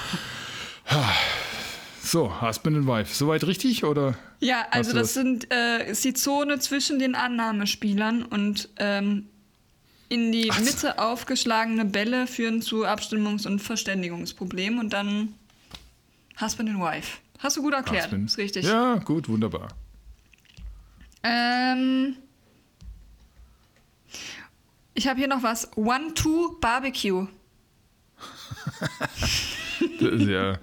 *sighs* So, Husband and Wife. Soweit richtig oder? Ja, also das das? sind, äh, ist die Zone zwischen den Annahmespielern und ähm, in die Ach. Mitte aufgeschlagene Bälle führen zu Abstimmungs- und Verständigungsproblemen und dann Husband and Wife. Hast du gut erklärt, Husband. ist richtig. Ja, gut, wunderbar. Ähm, ich habe hier noch was. One-Two-Barbecue. *laughs* Das ist ja.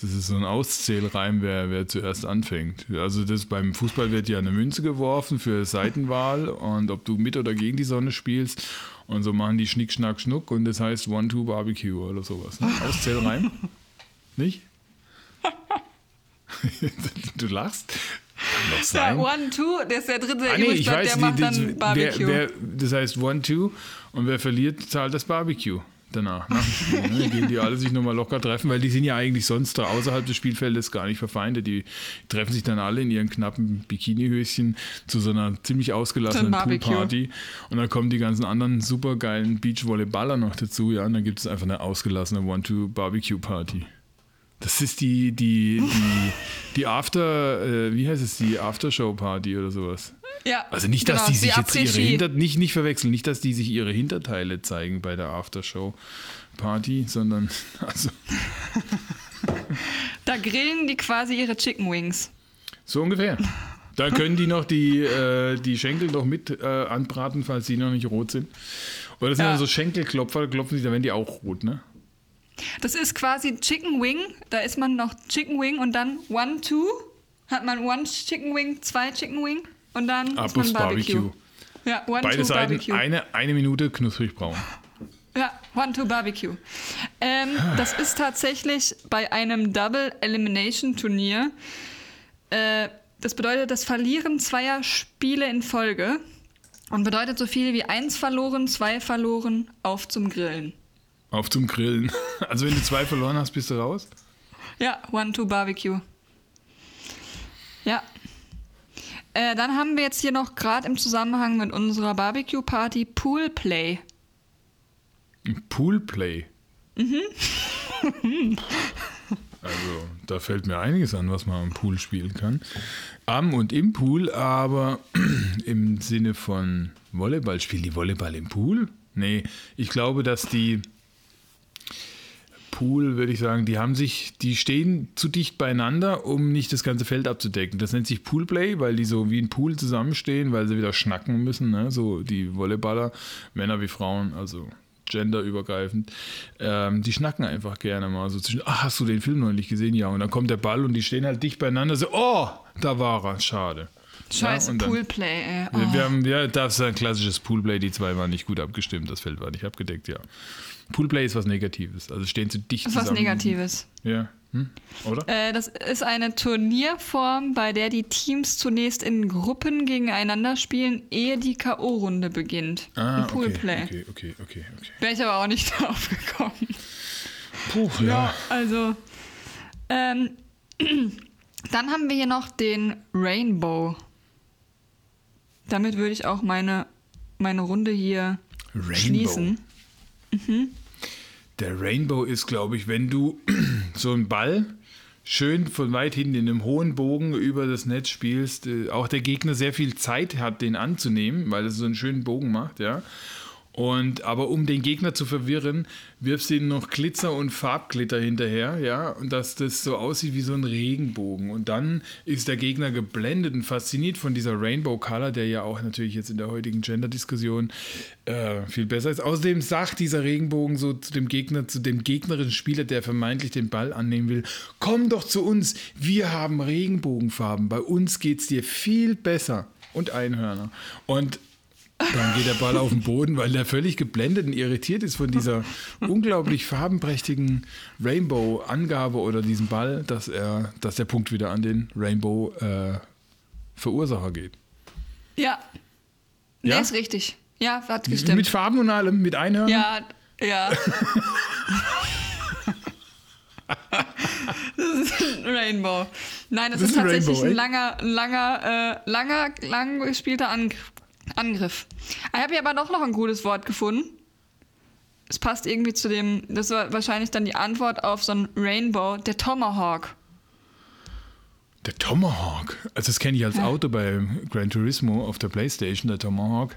Das ist so ein Auszählreim, wer, wer zuerst anfängt. Also das beim Fußball wird ja eine Münze geworfen für Seitenwahl und ob du mit oder gegen die Sonne spielst. Und so machen die Schnick, Schnack, Schnuck und das heißt One-Two-Barbecue oder sowas. Ne? *laughs* Auszählreim? Nicht? *laughs* du lachst. Kann doch Ja, sein. one, two, der ist der dritte, der Ah, nee, ich weiß, der die, macht die, dann Barbecue. wer, das heißt One, Two und wer verliert, zahlt das Barbecue danach. Nach dem Spiel, ne? Gehen die alle sich nochmal locker treffen, weil die sind ja eigentlich sonst da außerhalb des Spielfeldes gar nicht verfeindet. Die treffen sich dann alle in ihren knappen Bikinihöschen zu so einer ziemlich ausgelassenen. Poolparty. Und dann kommen die ganzen anderen supergeilen Beachvolleyballer noch dazu, ja, und dann gibt es einfach eine ausgelassene One-Two-Barbecue-Party. Das ist die, die, die, die After, äh, wie heißt es, die Aftershow-Party oder sowas. Ja, Also nicht, dass genau, die sich jetzt ihre. Hinter nicht, nicht verwechseln, nicht, dass die sich ihre Hinterteile zeigen bei der Aftershow-Party, sondern *laughs* also Da grillen die quasi ihre Chicken Wings. so ungefähr. Da können die noch die, äh, die Schenkel noch mit äh, anbraten, falls die noch nicht rot sind. Oder das sind Ja. dann so Schenkelklopfer, da klopfen sie, da werden die auch rot, ne? Das ist quasi Chicken Wing. Da ist man noch Chicken Wing und dann One, Two. Hat man One Chicken Wing, zwei Chicken Wing und dann Ab ist man Barbecue. Barbecue. Ja, One, Beide Two Seiten, Barbecue. eine, eine Minute knusprig braun. Ja, One, Two Barbecue. Ähm, das ist tatsächlich bei einem Double Elimination Turnier. Äh, das bedeutet das Verlieren zweier Spiele in Folge und bedeutet so viel wie eins verloren, zwei verloren, auf zum Grillen. Auf zum Grillen. *laughs* Also wenn du zwei verloren hast, bist du raus? Ja, One, Two Barbecue. Ja. Äh, dann haben wir jetzt hier noch gerade im Zusammenhang mit unserer Barbecue-Party Pool Play. Poolplay. *laughs* also, da fällt mir einiges an, was man am Pool spielen kann. Am und im Pool, aber *clears throat* im Sinne von Volleyball. Spielen die Volleyball im Pool? Nee, ich glaube, dass die Pool, würde ich sagen, die haben sich, die stehen zu dicht beieinander, um nicht das ganze Feld abzudecken. Das nennt sich Poolplay, weil die so wie ein Pool zusammenstehen, weil sie wieder schnacken müssen, ne? so die Volleyballer, Männer wie Frauen, also genderübergreifend, ähm, die schnacken einfach gerne mal so zwischen, ach, hast du den Film noch nicht gesehen? Ja, und dann kommt der Ball und die stehen halt dicht beieinander, so, oh, da war er, schade. Scheiße, und dann- Pool Play, ey. Wir, Oh. wir haben, ja, das ist ein klassisches Poolplay. Die zwei waren nicht gut abgestimmt. Das Feld war nicht abgedeckt, ja. Poolplay ist was Negatives. Also stehen zu dicht Das ist was zusammen. Negatives. Ja. Hm? Oder? Äh, das ist eine Turnierform, bei der die Teams zunächst in Gruppen gegeneinander spielen, ehe die K.O.-Runde beginnt. ah, Ein Poolplay. okay, okay, okay, okay. Wäre ich aber auch nicht *laughs* drauf gekommen. Puh, ja. Also, ähm, *clears throat* dann haben wir hier noch den Rainbow. Damit würde ich auch meine, meine Runde hier Rainbow. schließen. Der Rainbow ist, glaube ich, wenn du *clears throat* so einen Ball schön von weit hinten in einem hohen Bogen über das Netz spielst, äh, auch der Gegner sehr viel Zeit hat, den anzunehmen, weil es so einen schönen Bogen macht, ja. Und aber um den Gegner zu verwirren, wirfst du ihm noch Glitzer und Farbglitter hinterher, ja, und dass das so aussieht wie so ein Regenbogen. Und dann ist der Gegner geblendet und fasziniert von dieser Rainbow Color, der ja auch natürlich jetzt in der heutigen Gender-Diskussion äh, viel besser ist. Außerdem sagt dieser Regenbogen so zu dem Gegner, zu dem gegnerischen Spieler, der vermeintlich den Ball annehmen will, komm doch zu uns, wir haben Regenbogenfarben, bei uns geht's dir viel besser. Und Einhörner. Und dann geht der Ball auf den Boden, weil der völlig geblendet und irritiert ist von dieser *laughs* unglaublich farbenprächtigen Rainbow-Angabe oder diesem Ball, dass er, dass der Punkt wieder an den Rainbow-Verursacher geht. Ja. Nee, Ja? ist richtig. Ja, hat gestimmt. Mit Farben und allem, mit Einhörnern. Ja, ja. *laughs* das ist ein Rainbow. Nein, das, Das ist ist tatsächlich Rainbow, ein langer, langer, äh, langer, lang gespielter Angriff. Angriff. Ich habe hier aber doch noch ein gutes Wort gefunden. Es passt irgendwie zu dem, das war wahrscheinlich dann die Antwort auf so ein Rainbow, der Tomahawk. Der Tomahawk. Also das kenne ich als Auto bei Gran Turismo auf der Playstation, der Tomahawk.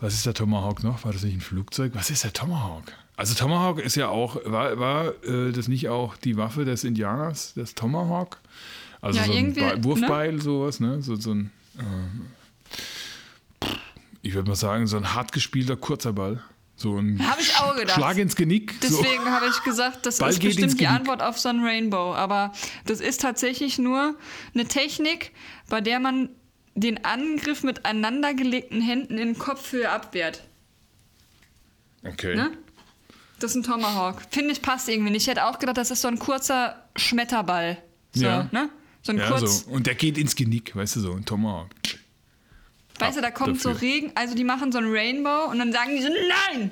Was ist der Tomahawk noch? War das nicht ein Flugzeug? Was ist der Tomahawk? Also Tomahawk ist ja auch, war, war äh, das nicht auch die Waffe des Indianers, das Tomahawk? Also Ja, so ein Be- ne? Wurfbeil, sowas, ne? So, so ein, äh, ich würde mal sagen, so ein hart gespielter kurzer Ball. So ein Hab ich auch gedacht. Schlag ins Genick. so. Deswegen habe ich gesagt, das Ball ist bestimmt die. Antwort auf so ein Rainbow. Aber das ist tatsächlich nur eine Technik, bei der man den Angriff mit aneinandergelegten Händen in Kopfhöhe abwehrt. Okay. Ne? Das ist ein Tomahawk. Finde ich passt irgendwie nicht. Ich hätte auch gedacht, das ist so ein kurzer Schmetterball. So, Ja. ne? So ein Ja, kurz, so. Und der geht ins Genick, weißt du so, ein Tomahawk. Weißt du, da kommt so dafür. Regen, also die machen so ein Rainbow und dann sagen die so, nein!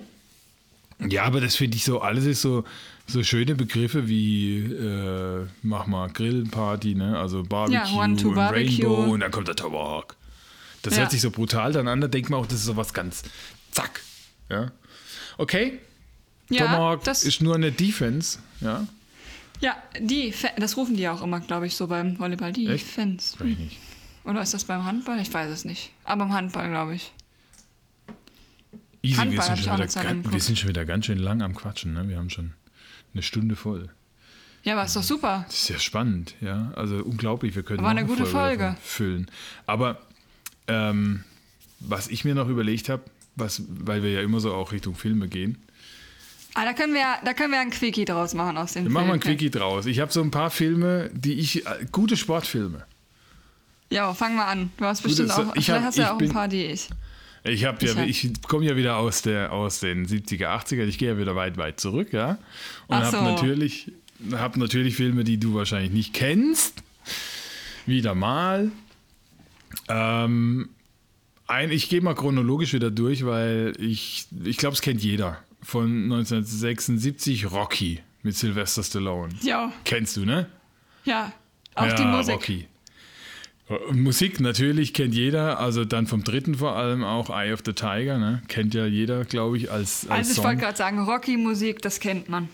Ja, aber das finde ich so, alles ist so, so schöne Begriffe wie, äh, mach mal Grillparty, ne? Also Barbecue, Ja, One, two und Barbecue. Rainbow und dann kommt der Tomahawk. Das Ja. hört sich so brutal dann an, da denkt man auch, das ist so was ganz zack. Ja. Okay, Ja, Tomahawk das, ist nur eine Defense, ja. ja, die, das rufen die auch immer, glaube ich, so beim Volleyball, die Echt? Weiß ich nicht. Oder ist das beim Handball? Ich weiß es nicht. Aber beim Handball, glaube ich. Easy, wir Handball sind, hab ich schon wieder eine ganz, wir sind schon wieder ganz schön lang am Quatschen, ne? Wir haben schon eine Stunde voll. Ja, aber ist doch super. Das ist ja spannend, ja. Also unglaublich, wir können War noch eine gute Folge. davon füllen. Aber ähm, was ich mir noch überlegt habe, was, weil wir ja immer so auch Richtung Filme gehen, Ah, da können wir, da können wir einen Quickie draus machen aus dem wir machen mal ein. Quickie draus. Ich habe so ein paar Filme, die ich, äh, gute Sportfilme. Ja, fang mal an. Du hast Gut, bestimmt das- auch, ich hab- hast ja auch ein bin- paar, die ich. Ich Ich ja, hab- ich komme ja wieder aus der aus den 70er, 80er. Ich gehe ja wieder weit, weit zurück, ja. Und habe so. natürlich, hab natürlich Filme, die du wahrscheinlich nicht kennst. Wieder mal. Ähm, ein, ich gehe mal chronologisch wieder durch, weil ich, ich glaube, es kennt jeder. Von 1976 Rocky mit Sylvester Stallone. Ja, Kennst du, ne? ja. Auch ja, die Musik. Rocky. Musik natürlich kennt jeder, also dann vom dritten vor allem auch Eye of the Tiger, ne? Kennt ja jeder, glaube ich, als, als Also ich Song. wollte gerade sagen, Rocky-Musik, das kennt man.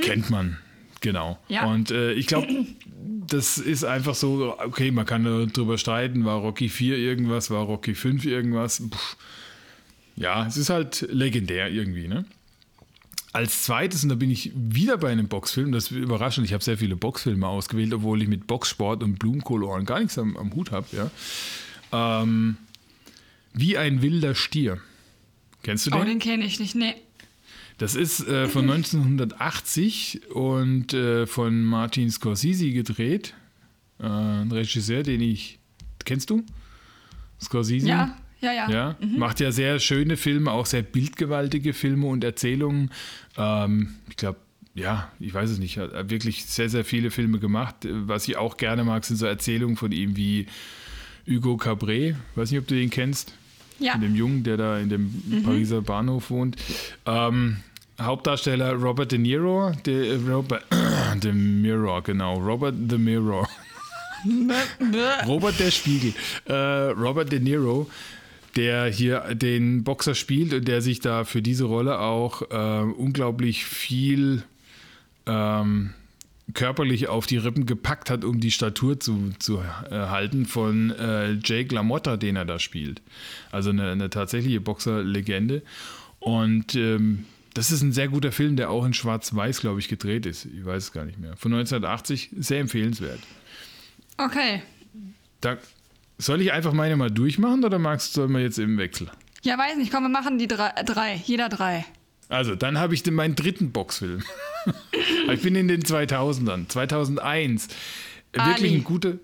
Kennt man, genau. Ja. Und äh, ich glaube, das ist einfach so, okay, man kann darüber streiten, war Rocky 4 irgendwas, war Rocky 5 irgendwas. Puh. Ja, es ist halt legendär irgendwie, ne? Als zweites, und da bin ich wieder bei einem Boxfilm, das ist überraschend, ich habe sehr viele Boxfilme ausgewählt, obwohl ich mit Boxsport und Blumenkoloren gar nichts am, am Hut habe, ja. Ähm, wie ein wilder Stier. Kennst du den? Oh, den kenne ich nicht. Nee. Das ist äh, von 1980 und äh, von Martin Scorsese gedreht. Äh, ein Regisseur, den ich. Kennst du? Scorsese? Ja, ja, ja. Ja, macht ja sehr schöne Filme, auch sehr bildgewaltige Filme und Erzählungen. Ähm, ich glaube, ja, ich weiß es nicht, hat wirklich sehr, sehr viele Filme gemacht. Was ich auch gerne mag, sind so Erzählungen von ihm wie Hugo Cabret. Weiß nicht, ob du den kennst Ja. mit dem Jungen, der da in dem Mhm. Pariser Bahnhof wohnt. Ähm, Hauptdarsteller Robert De Niro, de, Robert *coughs* De Mirror, genau, Robert The Mirror. *laughs* Robert der Spiegel. Äh, Robert De Niro, der hier den Boxer spielt und der sich da für diese Rolle auch äh, unglaublich viel ähm, körperlich auf die Rippen gepackt hat, um die Statur zu, zu äh, halten von äh, Jake LaMotta, den er da spielt. Also eine, eine tatsächliche Boxerlegende. Und ähm, das ist ein sehr guter Film, der auch in Schwarz-Weiß, glaube ich, gedreht ist. Ich weiß es gar nicht mehr. Von 1980, sehr empfehlenswert. Okay. Da, soll ich einfach meine mal durchmachen oder magst soll man jetzt im Wechsel? Ja, weiß nicht. Komm, wir machen die drei. drei jeder drei. Also, dann habe ich den, meinen dritten Boxfilm. *laughs* ich bin in den 2000ern. 2001. Wirklich Ali. ein guter.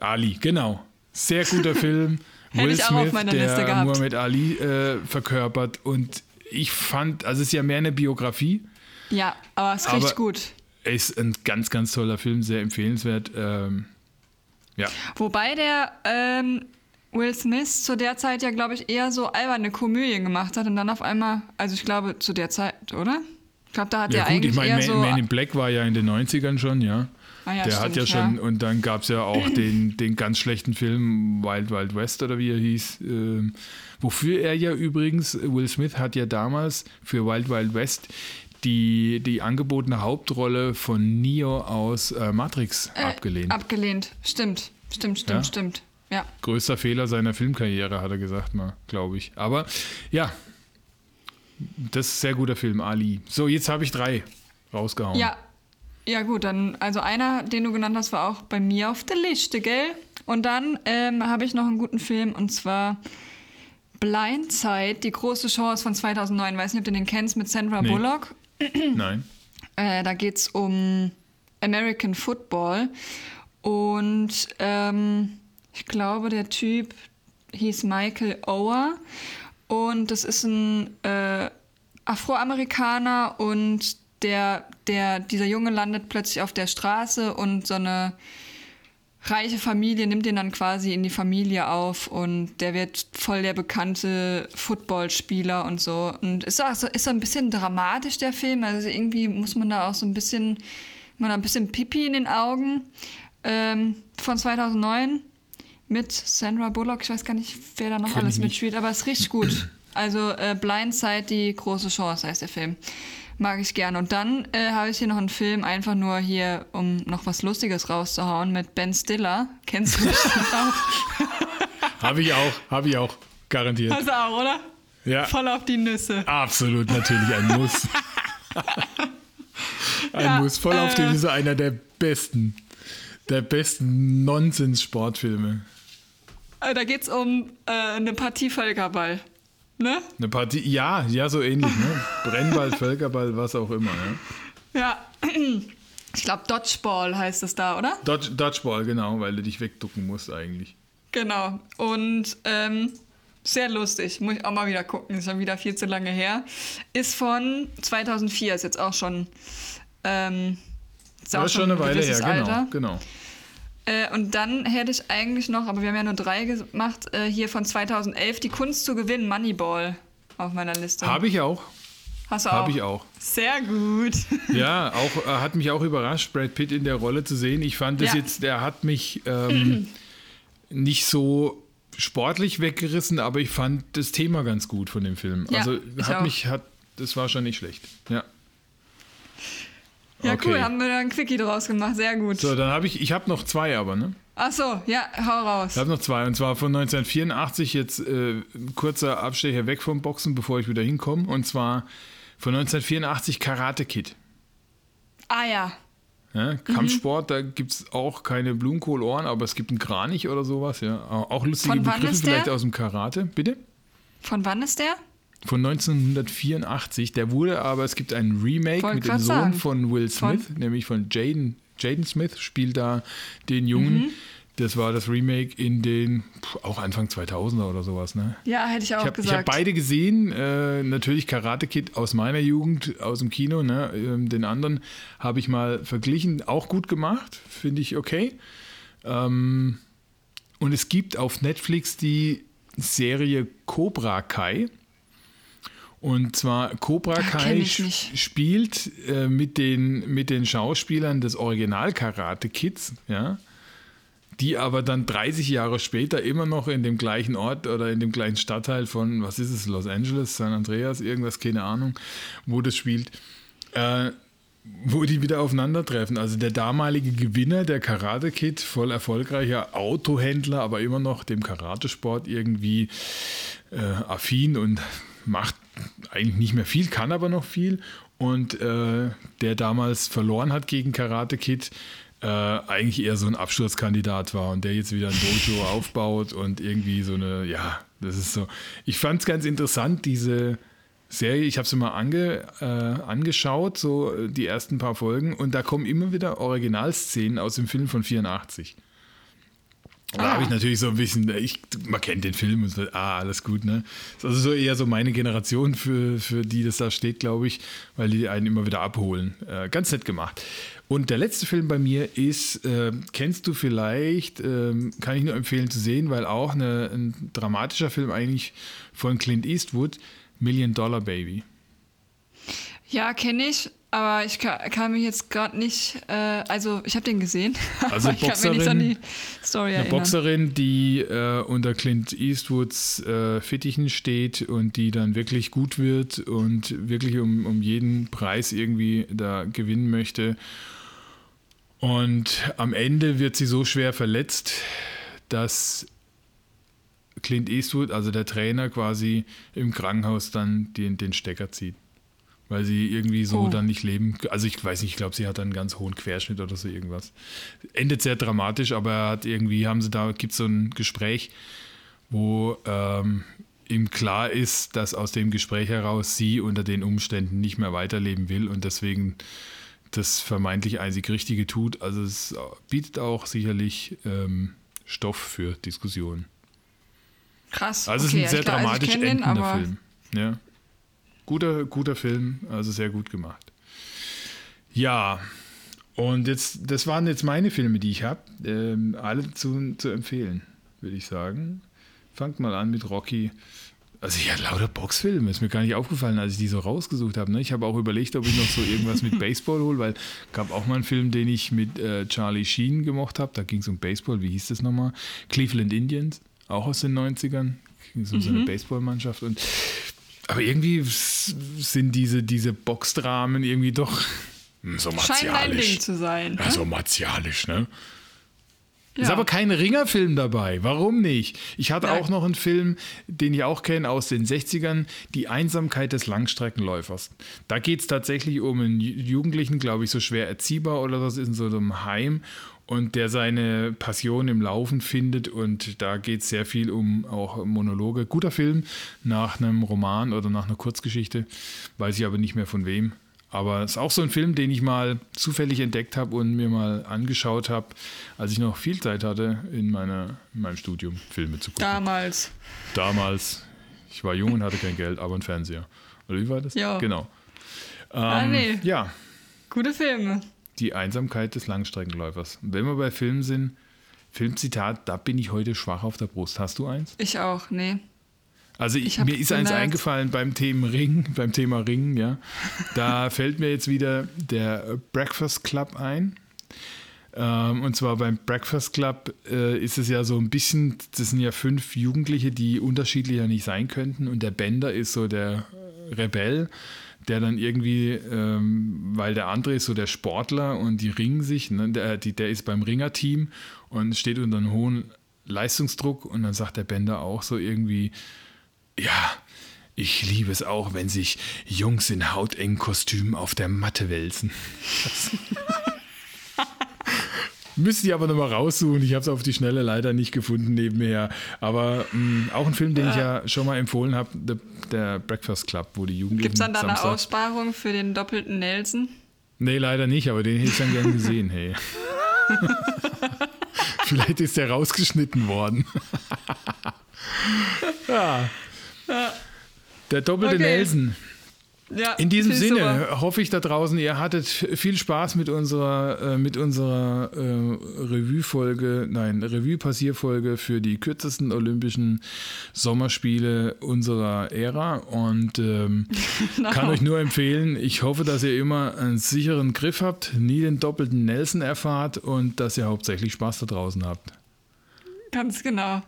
Ali, genau. Sehr guter *laughs* Film. Will ich auch auf Smith, meiner der Liste gehabt. Muhammad Ali äh, verkörpert. Und ich fand, also es ist ja mehr eine Biografie. Ja, aber es riecht gut. Ist ein ganz, ganz toller Film, sehr empfehlenswert. Ähm, ja. Wobei der ähm, Will Smith zu der Zeit ja, glaube ich, eher so alberne Komödien gemacht hat und dann auf einmal, also ich glaube zu der Zeit, oder? Ich glaube, da hat Ja, er gut, eigentlich ich meine, eher Man, so. Man in Black war ja in den 90ern schon, ja. Ah ja, der stimmt, hat ja schon, ja. und dann gab es ja auch *laughs* den, den ganz schlechten Film Wild Wild West oder wie er hieß. Ähm, wofür er ja übrigens, Will Smith hat ja damals für Wild Wild West die, die angebotene Hauptrolle von Neo aus äh, Matrix Äh, abgelehnt. Abgelehnt. Stimmt, stimmt, stimmt, Ja? stimmt. Ja. Größter Fehler seiner Filmkarriere, hat er gesagt mal, glaube ich. Aber ja, das ist ein sehr guter Film, Ali. So, jetzt habe ich drei rausgehauen. Ja. Ja, gut, dann, also einer, den du genannt hast, war auch bei mir auf der Liste, gell? Und dann ähm, habe ich noch einen guten Film und zwar Blindside, die große Chance von 2009. Weiß nicht, ob du den kennst mit Sandra Nee. Bullock. *clears throat* Nein. Äh, da geht es um American Football. Und ähm, ich glaube, der Typ hieß Michael Ower. Und das ist ein äh, Afroamerikaner und der, der, dieser Junge landet plötzlich auf der Straße und so eine reiche Familie nimmt ihn dann quasi in die Familie auf und der wird voll der bekannte Footballspieler und so. Und ist auch so, ist so ein bisschen dramatisch, der Film. Also irgendwie muss man da auch so ein bisschen, man hat ein bisschen Pipi in den Augen. Ähm, von 2009 mit Sandra Bullock. Ich weiß gar nicht, wer da noch Kenn alles mitspielt, aber es riecht gut. *laughs* Also äh, Blindside, die große Chance heißt der Film. Mag ich gerne. Und dann äh, habe ich hier noch einen Film, einfach nur hier, um noch was Lustiges rauszuhauen, mit Ben Stiller. Kennst du bestimmt auch. *laughs* Habe ich auch, habe ich auch. Garantiert. Hast du auch, oder? Ja, Voll auf die Nüsse. absolut, natürlich ein Muss. *laughs* ein Ja, Muss. Voll auf äh, den ist er einer der besten, der besten Nonsens-Sportfilme. Äh, da geht es um äh, eine Partie Völkerball. Ne? Eine Partie, ja, ja, so ähnlich, ne? Brennball, *laughs* Völkerball, was auch immer, ja. Ja. *clears throat* Ich glaube, Dodgeball heißt es da, oder? Dodge, Dodgeball, genau, weil du dich wegducken musst eigentlich. Genau. Und ähm, sehr lustig. Muss ich auch mal wieder gucken. Ist schon wieder viel zu lange her. Ist von 2004. Ist jetzt auch schon. Ähm, ist auch Das ist schon eine ein Weile her, genau, Alter. genau. Äh, und dann hätte ich eigentlich noch, aber wir haben ja nur drei gemacht, äh, hier von 2011 die Kunst zu gewinnen, Moneyball auf meiner Liste. Habe ich auch, Hast du auch? habe ich auch. Sehr gut. *laughs* Ja, auch äh, hat mich auch überrascht, Brad Pitt in der Rolle zu sehen. Ich fand das Ja. jetzt, der hat mich ähm, *clears throat* nicht so sportlich weggerissen, aber ich fand das Thema ganz gut von dem Film. Ja, also hat auch. mich, hat, das war schon nicht schlecht. Ja. Ja, Okay. cool, haben wir da ein Quickie draus gemacht. Sehr gut. So, dann habe ich, ich habe noch zwei, aber ne? Ach so, ja, hau raus. Ich habe noch zwei und zwar von 1984 jetzt äh, kurzer Abstecher weg vom Boxen, bevor ich wieder hinkomme und zwar von 1984 Karate Kid. Ah ja. Ja, Kampfsport, da gibt es auch keine Blumenkohlohren, aber es gibt einen Kranich oder sowas. Ja. Auch lustige Begriffe vielleicht aus dem Karate. Bitte? Von wann ist der? Von 1984. Der wurde aber, es gibt ein Remake Wollte mit dem Sohn sagen. von Will Von- Smith, nämlich von Jaden, Jaden Smith, spielt da den Jungen. Mhm. Das war das Remake in den, auch Anfang 2000er oder sowas. Ne? Ja, hätte ich auch Ich habe gesagt. hab beide gesehen. Äh, natürlich Karate Kid aus meiner Jugend, aus dem Kino. Ne? Ähm, den anderen habe ich mal verglichen. Auch gut gemacht, finde ich okay. Ähm, und es gibt auf Netflix die Serie Cobra Kai. Und zwar Cobra Kai spielt äh, mit, den, mit den Schauspielern des Original Karate Kids, ja, die aber dann 30 Jahre später immer noch in dem gleichen Ort oder in dem gleichen Stadtteil von, was ist es, Los Angeles, San Andreas, irgendwas, keine Ahnung, wo das spielt, äh, wo die wieder aufeinandertreffen. Also der damalige Gewinner, der Karate Kid, voll erfolgreicher Autohändler, aber immer noch dem Karatesport irgendwie äh, affin und macht eigentlich nicht mehr viel, kann aber noch viel. Und äh, der damals verloren hat gegen Karate Kid, äh, eigentlich eher so ein Absturzkandidat war und der jetzt wieder ein Dojo *laughs* aufbaut und irgendwie so eine, ja, das ist so. Ich fand es ganz interessant, diese Serie, ich habe sie mal ange, äh, angeschaut, so äh, die ersten paar Folgen, und da kommen immer wieder Originalszenen aus dem Film von 84. Und Da Ah. habe ich natürlich so ein bisschen, ich, man kennt den Film und so, ah, alles gut, ne? Das ist also so eher so meine Generation, für, für die das da steht, glaube ich, weil die einen immer wieder abholen. Äh, ganz nett gemacht. Und der letzte Film bei mir ist, äh, kennst du vielleicht, ähm, kann ich nur empfehlen zu sehen, weil auch eine, ein dramatischer Film eigentlich von Clint Eastwood, Million Dollar Baby. Ja, kenne ich, aber ich kann, kann mich jetzt gerade nicht, äh, also ich habe den gesehen, *laughs* Also aber ich kann mich nicht an die Story Eine erinnern. Boxerin, die äh, unter Clint Eastwoods äh, Fittichen steht und die dann wirklich gut wird und wirklich um, um jeden Preis irgendwie da gewinnen möchte. Und am Ende wird sie so schwer verletzt, dass Clint Eastwood, also der Trainer, quasi im Krankenhaus dann den, den Stecker zieht. Weil sie irgendwie so Oh. dann nicht leben. Also ich weiß nicht, ich glaube, sie hat einen ganz hohen Querschnitt oder so irgendwas. Endet sehr dramatisch, aber er hat irgendwie, haben sie da, gibt es so ein Gespräch, wo ähm, ihm klar ist, dass aus dem Gespräch heraus sie unter den Umständen nicht mehr weiterleben will und deswegen das vermeintlich einzig Richtige tut. Also es bietet auch sicherlich ähm, Stoff für Diskussionen. Krass. Also okay, es ist ein sehr also dramatisch den, endender Film. Ja. Guter, guter Film, also sehr gut gemacht. Ja, Und jetzt, das waren jetzt meine Filme, die ich habe. Ähm, alle zu, zu empfehlen, würde ich sagen. Fangt mal an mit Rocky. Also ich hatte lauter Boxfilme, ist mir gar nicht aufgefallen, als ich die so rausgesucht habe. Ne? Ich habe auch überlegt, ob ich noch so irgendwas mit *laughs* Baseball hole, weil es gab auch mal einen Film, den ich mit äh, Charlie Sheen gemocht habe. Da ging es um Baseball, wie hieß das nochmal? Cleveland Indians, auch aus den 90ern. Ging es um so eine Baseballmannschaft. Und, aber irgendwie sind diese, diese Boxdramen irgendwie doch hm, so Scheint dein Ding martialisch. zu sein. Ja, ne? so martialisch, ne? Ja. Ist aber kein Ringerfilm dabei. Warum nicht? Ich hatte Ja. auch noch einen Film, den ich auch kenne aus den 60ern, Die Einsamkeit des Langstreckenläufers. Da geht es tatsächlich um einen Ju- Jugendlichen, glaube ich, so schwer erziehbar oder das ist in so einem Heim und der seine Passion im Laufen findet und da geht es sehr viel um auch Monologe. Guter Film nach einem Roman oder nach einer Kurzgeschichte, weiß ich aber nicht mehr von wem. Aber es ist auch so ein Film, den ich mal zufällig entdeckt habe und mir mal angeschaut habe, als ich noch viel Zeit hatte in, meiner, in meinem Studium, Filme zu gucken. Damals. Damals, ich war jung und hatte kein Geld, aber einen Fernseher. Oder wie war das? Ja. Genau. Ähm, Ah, nee. Ja, Gute Filme. die Einsamkeit des Langstreckenläufers. Und wenn wir bei Filmen sind, Filmzitat, da bin ich heute schwach auf der Brust. Hast du eins? Ich auch, nee. Also ich, Ich mir ist eins eingefallen beim Thema Ring, beim Thema Ring, ja. Da *laughs* fällt mir jetzt wieder der Breakfast Club ein. Ähm, und zwar beim Breakfast Club äh, ist es ja so ein bisschen, das sind ja fünf Jugendliche, die unterschiedlicher nicht sein könnten. Und der Bender ist so der Rebell, der dann irgendwie, ähm, weil der andere ist so der Sportler und die ringen sich, ne? der, die, der ist beim Ringerteam und steht unter einem hohen Leistungsdruck und dann sagt der Bender auch so irgendwie, ja, ich liebe es auch, wenn sich Jungs in hautengen Kostümen auf der Matte wälzen. *laughs* Müsste ich aber nochmal raussuchen. Ich habe es auf die Schnelle leider nicht gefunden nebenher. Aber mh, auch ein Film, den ich ja schon mal empfohlen habe, der, der Breakfast Club, wo die Jugendlichen Gibt es dann da eine Samstag- Aussparung für den doppelten Nelson? Nee, leider nicht, aber den hätte ich dann gern gesehen, hey. *laughs* Vielleicht ist der rausgeschnitten worden. *laughs* ja. Der doppelte Okay. Nelson. Ja, In diesem Sinne super. hoffe ich da draußen, ihr hattet viel Spaß mit unserer, äh, mit unserer äh, Revue-Folge, nein, Revue-Passierfolge für die kürzesten Olympischen Sommerspiele unserer Ära und ähm, *laughs* Genau. kann euch nur empfehlen, ich hoffe, dass ihr immer einen sicheren Griff habt, nie den doppelten Nelson erfahrt und dass ihr hauptsächlich Spaß da draußen habt. Ganz genau.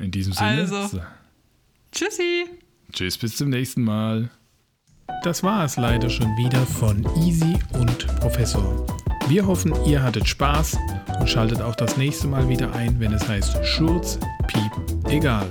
In diesem Sinne, Also. Tschüssi. tschüss, bis zum nächsten Mal. Das war es leider schon wieder von Easy und Professor. Wir hoffen, ihr hattet Spaß und schaltet auch das nächste Mal wieder ein, wenn es heißt Schurz, Piep, egal.